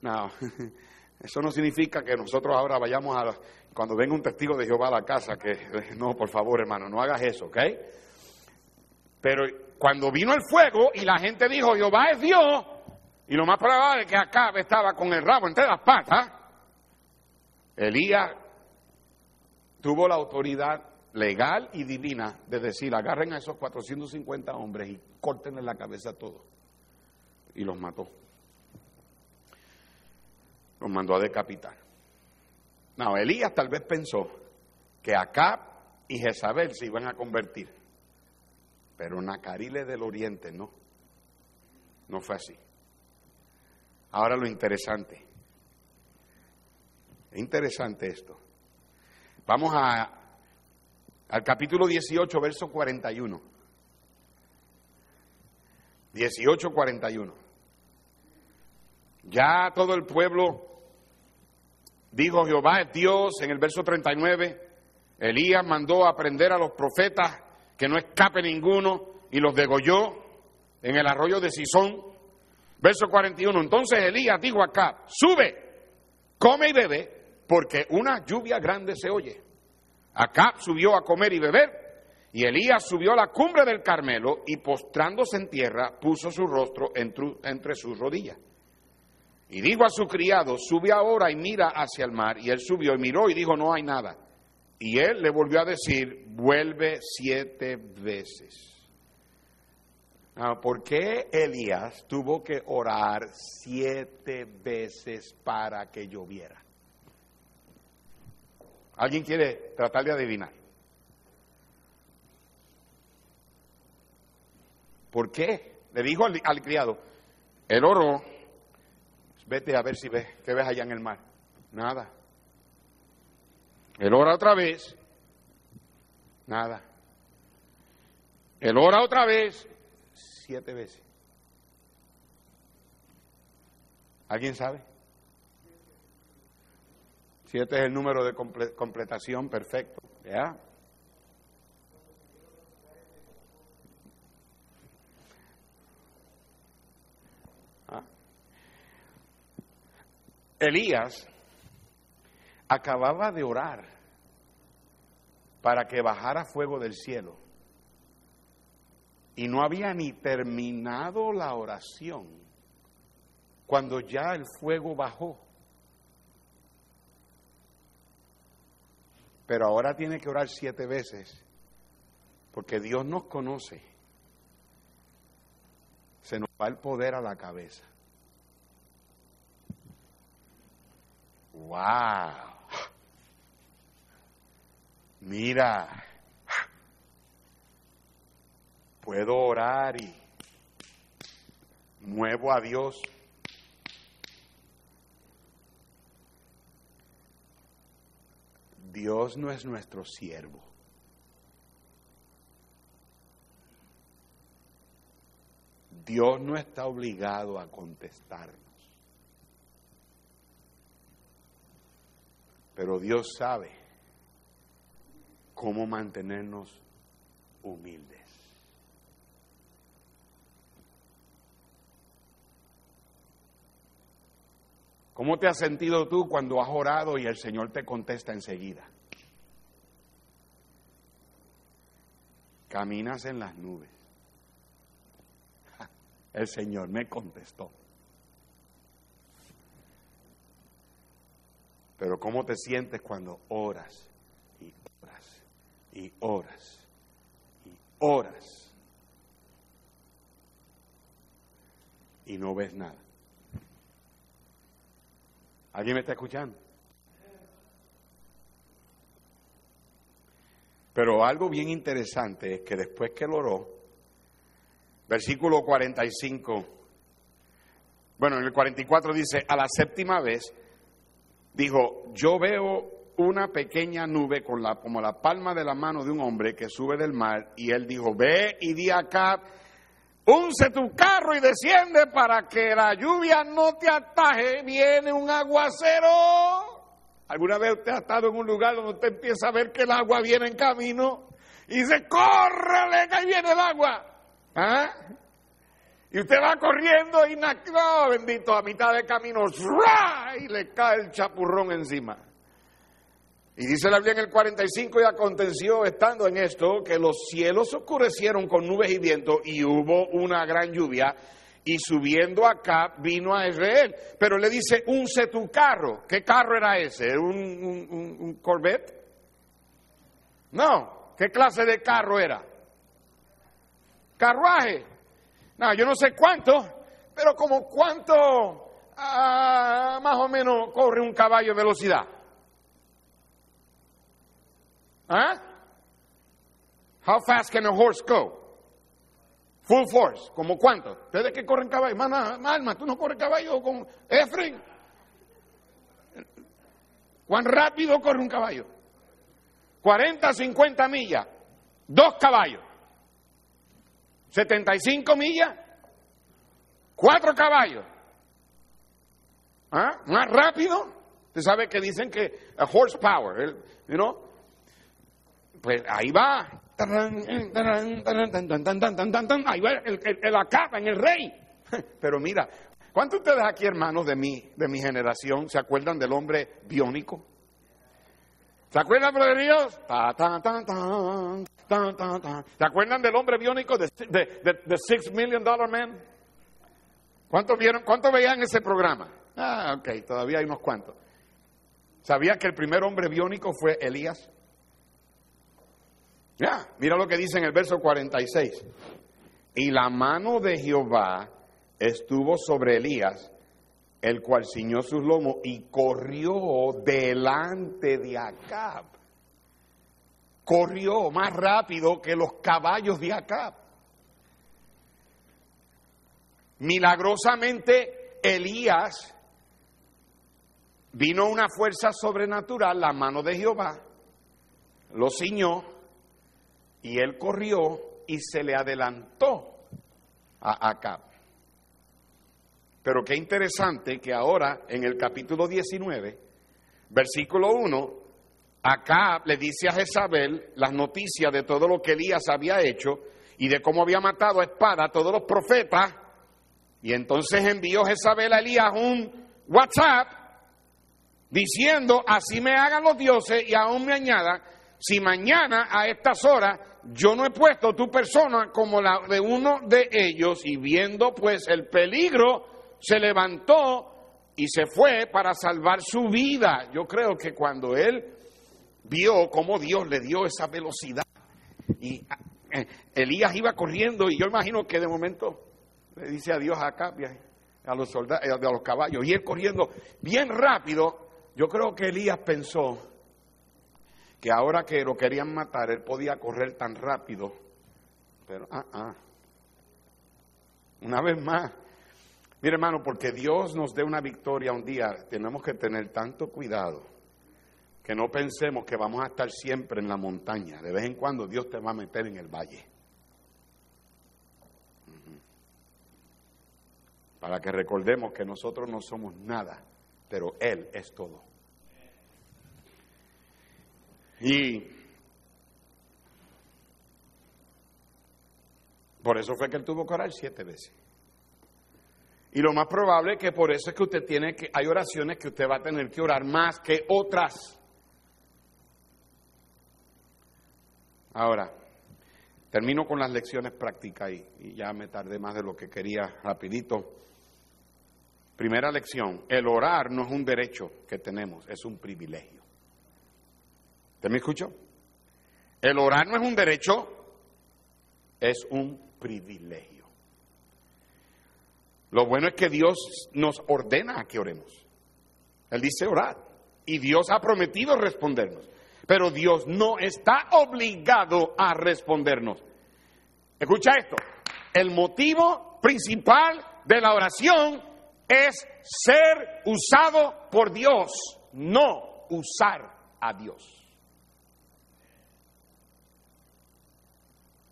No, eso no significa que nosotros ahora vayamos a, cuando venga un testigo de Jehová a la casa, que no, por favor hermano, no hagas eso, ¿ok? Pero cuando vino el fuego y la gente dijo, Jehová es Dios, y lo más probable es que acá estaba con el rabo entre las patas, Elías tuvo la autoridad legal y divina de decir, agarren a esos 450 hombres y corten en la cabeza a todos. Y los mató. Los mandó a decapitar. No, Elías tal vez pensó que Acab y Jezabel se iban a convertir. Pero Nacarile del Oriente no. No fue así. Ahora lo interesante. Es interesante esto. Vamos a al capítulo 18, verso 41. 18, 41. Ya todo el pueblo dijo Jehová Dios en el verso 39. Elías mandó a prender a los profetas que no escape ninguno y los degolló en el arroyo de Sison. Verso 41. Entonces Elías dijo acá, sube, come y bebe, porque una lluvia grande se oye. Acab subió a comer y beber, y Elías subió a la cumbre del Carmelo y postrándose en tierra puso su rostro entre sus rodillas. Y dijo a su criado, sube ahora y mira hacia el mar. Y él subió y miró y dijo, no hay nada. Y él le volvió a decir, vuelve siete veces. Ah, ¿Por qué Elías tuvo que orar siete veces para que lloviera? ¿Alguien quiere tratar de adivinar? ¿Por qué? Le dijo al, al criado, el oro, vete a ver si ves, ¿qué ves allá en el mar? Nada. Él ora otra vez, nada. Él ora otra vez, siete veces. ¿Alguien sabe? Siete es el número de completación perfecto. ¿Ya? Elías acababa de orar para que bajara fuego del cielo y no había ni terminado la oración cuando ya el fuego bajó. Pero ahora tiene que orar siete veces, porque Dios nos conoce. Se nos va el poder a la cabeza. ¡Wow! Mira, puedo orar y muevo a Dios. Dios no es nuestro siervo. Dios no está obligado a contestarnos. Pero Dios sabe cómo mantenernos humildes. ¿Cómo te has sentido tú cuando has orado y el Señor te contesta enseguida? Caminas en las nubes. El Señor me contestó. Pero ¿cómo te sientes cuando oras y oras y oras y oras y no ves nada? ¿Alguien me está escuchando? Pero algo bien interesante es que después que él oró, versículo 45, bueno, en el 44 dice, a la séptima vez, dijo, yo veo una pequeña nube con la, como la palma de la mano de un hombre que sube del mar, y él dijo, ve y di acá unce tu carro y desciende para que la lluvia no te ataje, viene un aguacero. ¿Alguna vez usted ha estado en un lugar donde usted empieza a ver que el agua viene en camino y dice, córrele que ahí viene el agua? ¿Ah? Y usted va corriendo y bendito, a mitad de camino, y le cae el chapurrón encima. Y dice la Biblia en el 45, y aconteció estando en esto, que los cielos oscurecieron con nubes y viento, y hubo una gran lluvia, y subiendo acá vino a Israel. Pero le dice, unce tu carro. ¿Qué carro era ese? ¿Un, un, un Corvette? No, ¿qué clase de carro era? Carruaje. No, yo no sé cuánto, pero como cuánto ah, más o menos corre un caballo de velocidad. ¿Ah? How fast can a horse go? Full force. ¿Como cuánto? ¿Ustedes que corren caballo? Mana, Alma, ¿tú no corres caballo con Efren? ¿Cuán rápido corre un caballo? 40, 50 millas. Dos caballos. 75 millas. Cuatro caballos. ¿Ah? Más rápido. Usted sabe que dicen que a horsepower, you know, pues ahí va. Ahí va el, el, acaba en el rey. Pero mira, ¿cuántos de ustedes aquí, hermanos de mi, de mi generación, se acuerdan del hombre biónico? ¿Se acuerdan, de Dios? ¿Se acuerdan del hombre biónico de, de, Six Million Dollar Man? ¿Cuántos vieron, cuántos veían ese programa? Ah, ok, todavía hay unos cuantos. ¿Sabía que el primer hombre biónico fue Elías? Ya, mira lo que dice en el verso 46. Y la mano de Jehová estuvo sobre Elías, el cual ciñó sus lomos y corrió delante de Acab. Corrió más rápido que los caballos de Acab. Milagrosamente, Elías vino una fuerza sobrenatural, la mano de Jehová, lo ciñó y él corrió y se le adelantó a Acab. Pero qué interesante que ahora en el capítulo 19, versículo 1, Acab le dice a Jezabel las noticias de todo lo que Elías había hecho y de cómo había matado a espada a todos los profetas. Y entonces envió Jezabel a Elías un WhatsApp diciendo, así me hagan los dioses y aún me añadan, si mañana a estas horas yo no he puesto tu persona como la de uno de ellos y viendo pues el peligro, se levantó y se fue para salvar su vida. Yo creo que cuando él vio cómo Dios le dio esa velocidad y eh, Elías iba corriendo y yo imagino que de momento le dice adiós acá a los soldados, eh, a los caballos y él corriendo bien rápido. Yo creo que Elías pensó, que ahora que lo querían matar, él podía correr tan rápido. Pero, ah, ah. Una vez más, mire hermano, porque Dios nos dé una victoria un día, tenemos que tener tanto cuidado que no pensemos que vamos a estar siempre en la montaña. De vez en cuando Dios te va a meter en el valle. Para que recordemos que nosotros no somos nada, pero Él es todo. Y por eso fue que él tuvo que orar siete veces. Y lo más probable es que por eso es que usted tiene que, hay oraciones que usted va a tener que orar más que otras. Ahora, termino con las lecciones prácticas y, y ya me tardé más de lo que quería rapidito. Primera lección, el orar no es un derecho que tenemos, es un privilegio. ¿Usted me escuchó? El orar no es un derecho, es un privilegio. Lo bueno es que Dios nos ordena a que oremos. Él dice orar y Dios ha prometido respondernos, pero Dios no está obligado a respondernos. Escucha esto, el motivo principal de la oración es ser usado por Dios, no usar a Dios.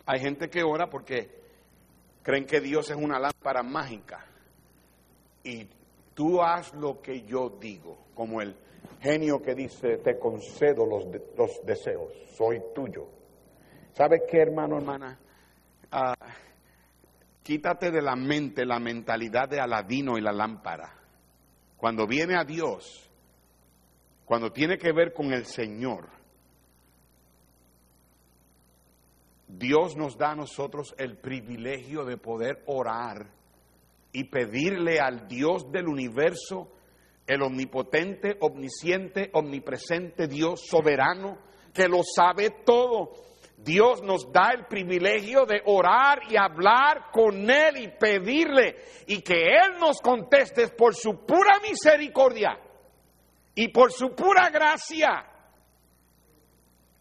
Hay gente que ora porque creen que Dios es una lámpara mágica y tú haz lo que yo digo, como el genio que dice, te concedo los, deseos, soy tuyo. ¿Sabes qué, hermano, hermana? Ah, quítate de la mente la mentalidad de Aladino y la lámpara. Cuando viene a Dios, cuando tiene que ver con el Señor, Dios nos da a nosotros el privilegio de poder orar y pedirle al Dios del universo, el omnipotente, omnisciente, omnipresente Dios soberano, que lo sabe todo. Dios nos da el privilegio de orar y hablar con Él y pedirle y que Él nos conteste por su pura misericordia y por su pura gracia,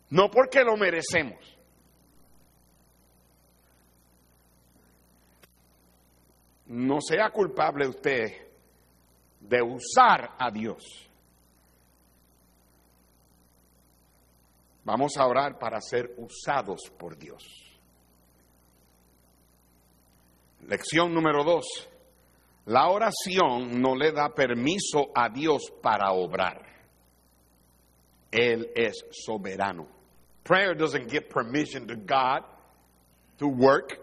no porque lo merecemos. No sea culpable usted de usar a Dios. Vamos a orar para ser usados por Dios. Lección número dos. La oración no le da permiso a Dios para obrar. Él es soberano. Prayer doesn't give permission to God to work.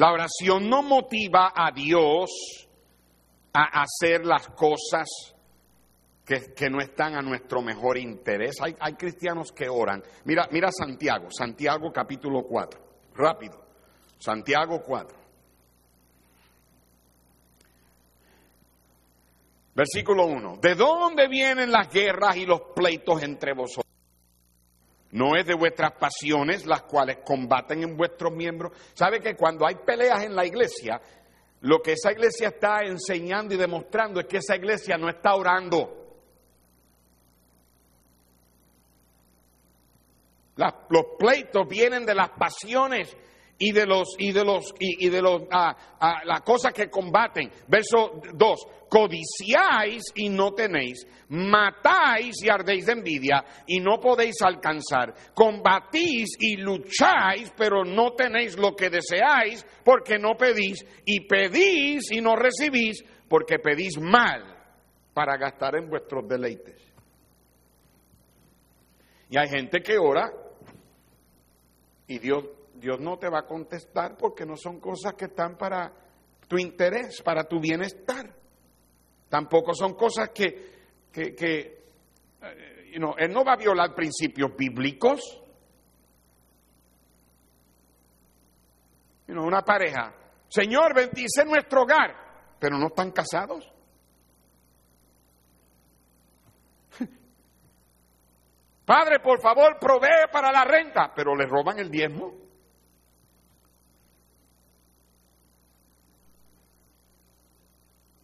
La oración no motiva a Dios a hacer las cosas que, no están a nuestro mejor interés. Hay, hay, cristianos que oran. Mira, mira Santiago, Santiago capítulo 4, rápido. Santiago 4. Versículo 1. ¿De dónde vienen las guerras y los pleitos entre vosotros? No es de vuestras pasiones, las cuales combaten en vuestros miembros. ¿Sabe que cuando hay peleas en la iglesia, lo que esa iglesia está enseñando y demostrando es que esa iglesia no está orando. los pleitos vienen de las pasiones y de los y de los y, de los ah, ah, las cosas que combaten. Verso 2, codiciáis y no tenéis, matáis y ardéis de envidia y no podéis alcanzar, combatís y lucháis, pero no tenéis lo que deseáis porque no pedís y pedís y no recibís porque pedís mal para gastar en vuestros deleites. Y hay gente que ora y Dios Dios no te va a contestar porque no son cosas que están para tu interés, para tu bienestar. Tampoco son cosas que, que, eh, Él no va a violar principios bíblicos. una pareja, Señor, bendice nuestro hogar, pero no están casados. Padre, por favor, provee para la renta, pero le roban el diezmo.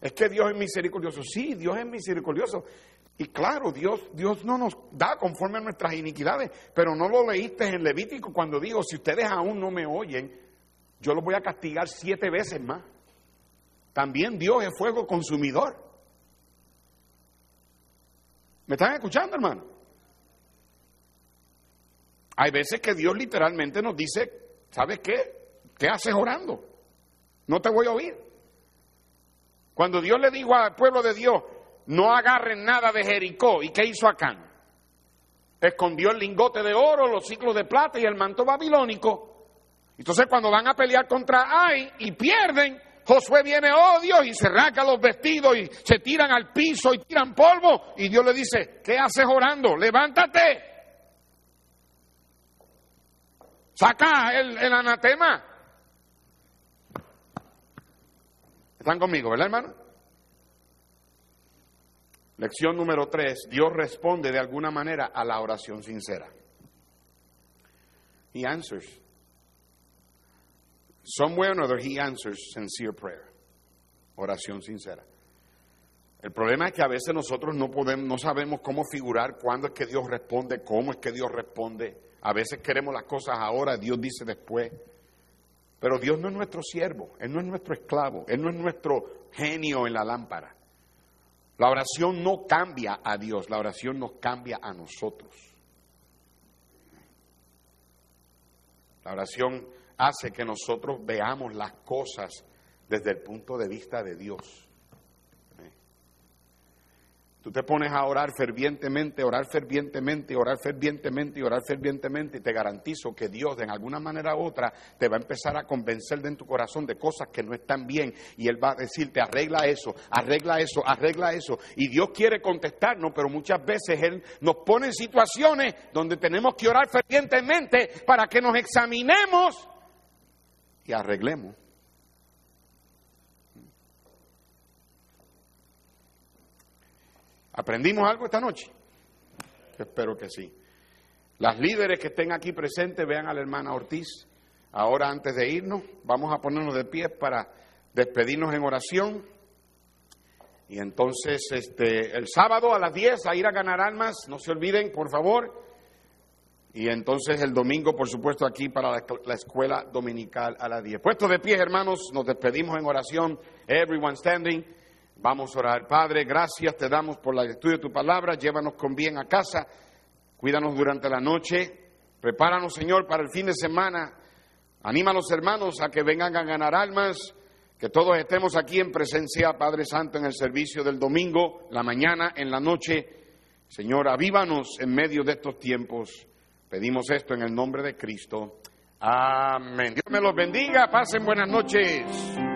Es que Dios es misericordioso. Sí, Dios es misericordioso. Y claro, Dios, Dios no nos da conforme a nuestras iniquidades, pero no lo leíste en Levítico cuando digo, si ustedes aún no me oyen, yo los voy a castigar siete veces más. También Dios es fuego consumidor. ¿Me están escuchando, hermano? Hay veces que Dios literalmente nos dice, ¿sabes qué? ¿Qué haces orando? No te voy a oír. Cuando Dios le dijo al pueblo de Dios, no agarren nada de Jericó, ¿y qué hizo Acán? Escondió el lingote de oro, los ciclos de plata y el manto babilónico. Entonces cuando van a pelear contra Ai y pierden, Josué viene, oh Dios, y se raca los vestidos y se tiran al piso y tiran polvo. Y Dios le dice, ¿qué haces orando? Levántate. Saca el anatema. ¿Están conmigo, verdad, hermano? Lección número tres, Dios responde de alguna manera a la oración sincera. He answers. Somewhere or another, he answers sincere prayer. Oración sincera. El problema es que a veces nosotros no podemos, no sabemos cómo figurar cuándo es que Dios responde, cómo es que Dios responde. A veces queremos las cosas ahora, Dios dice después. Pero Dios no es nuestro siervo, Él no es nuestro esclavo, Él no es nuestro genio en la lámpara. La oración no cambia a Dios, la oración nos cambia a nosotros. La oración hace que nosotros veamos las cosas desde el punto de vista de Dios. Tú te pones a orar fervientemente, orar fervientemente, orar fervientemente orar fervientemente y te garantizo que Dios en alguna manera u otra te va a empezar a convencer de en tu corazón de cosas que no están bien y Él va a decirte arregla eso, arregla eso, arregla eso. Y Dios quiere contestarnos, pero muchas veces Él nos pone en situaciones donde tenemos que orar fervientemente para que nos examinemos y arreglemos. ¿Aprendimos algo esta noche? Espero que sí. Las líderes que estén aquí presentes vean a la hermana Ortiz. Ahora antes de irnos, vamos a ponernos de pie para despedirnos en oración. Y entonces este, el sábado a las 10 a ir a ganar almas, no se olviden, por favor. Y entonces el domingo, por supuesto, aquí para la, la escuela dominical a las 10. Puestos de pie, hermanos, nos despedimos en oración. Everyone standing. Vamos a orar. Padre, gracias te damos por la estudio de tu palabra. Llévanos con bien a casa. Cuídanos durante la noche. Prepáranos, Señor, para el fin de semana. Anima a los hermanos a que vengan a ganar almas. Que todos estemos aquí en presencia, Padre Santo, en el servicio del domingo, la mañana, en la noche. Señor, avívanos en medio de estos tiempos. Pedimos esto en el nombre de Cristo. Amén. Dios me los bendiga. Pasen buenas noches.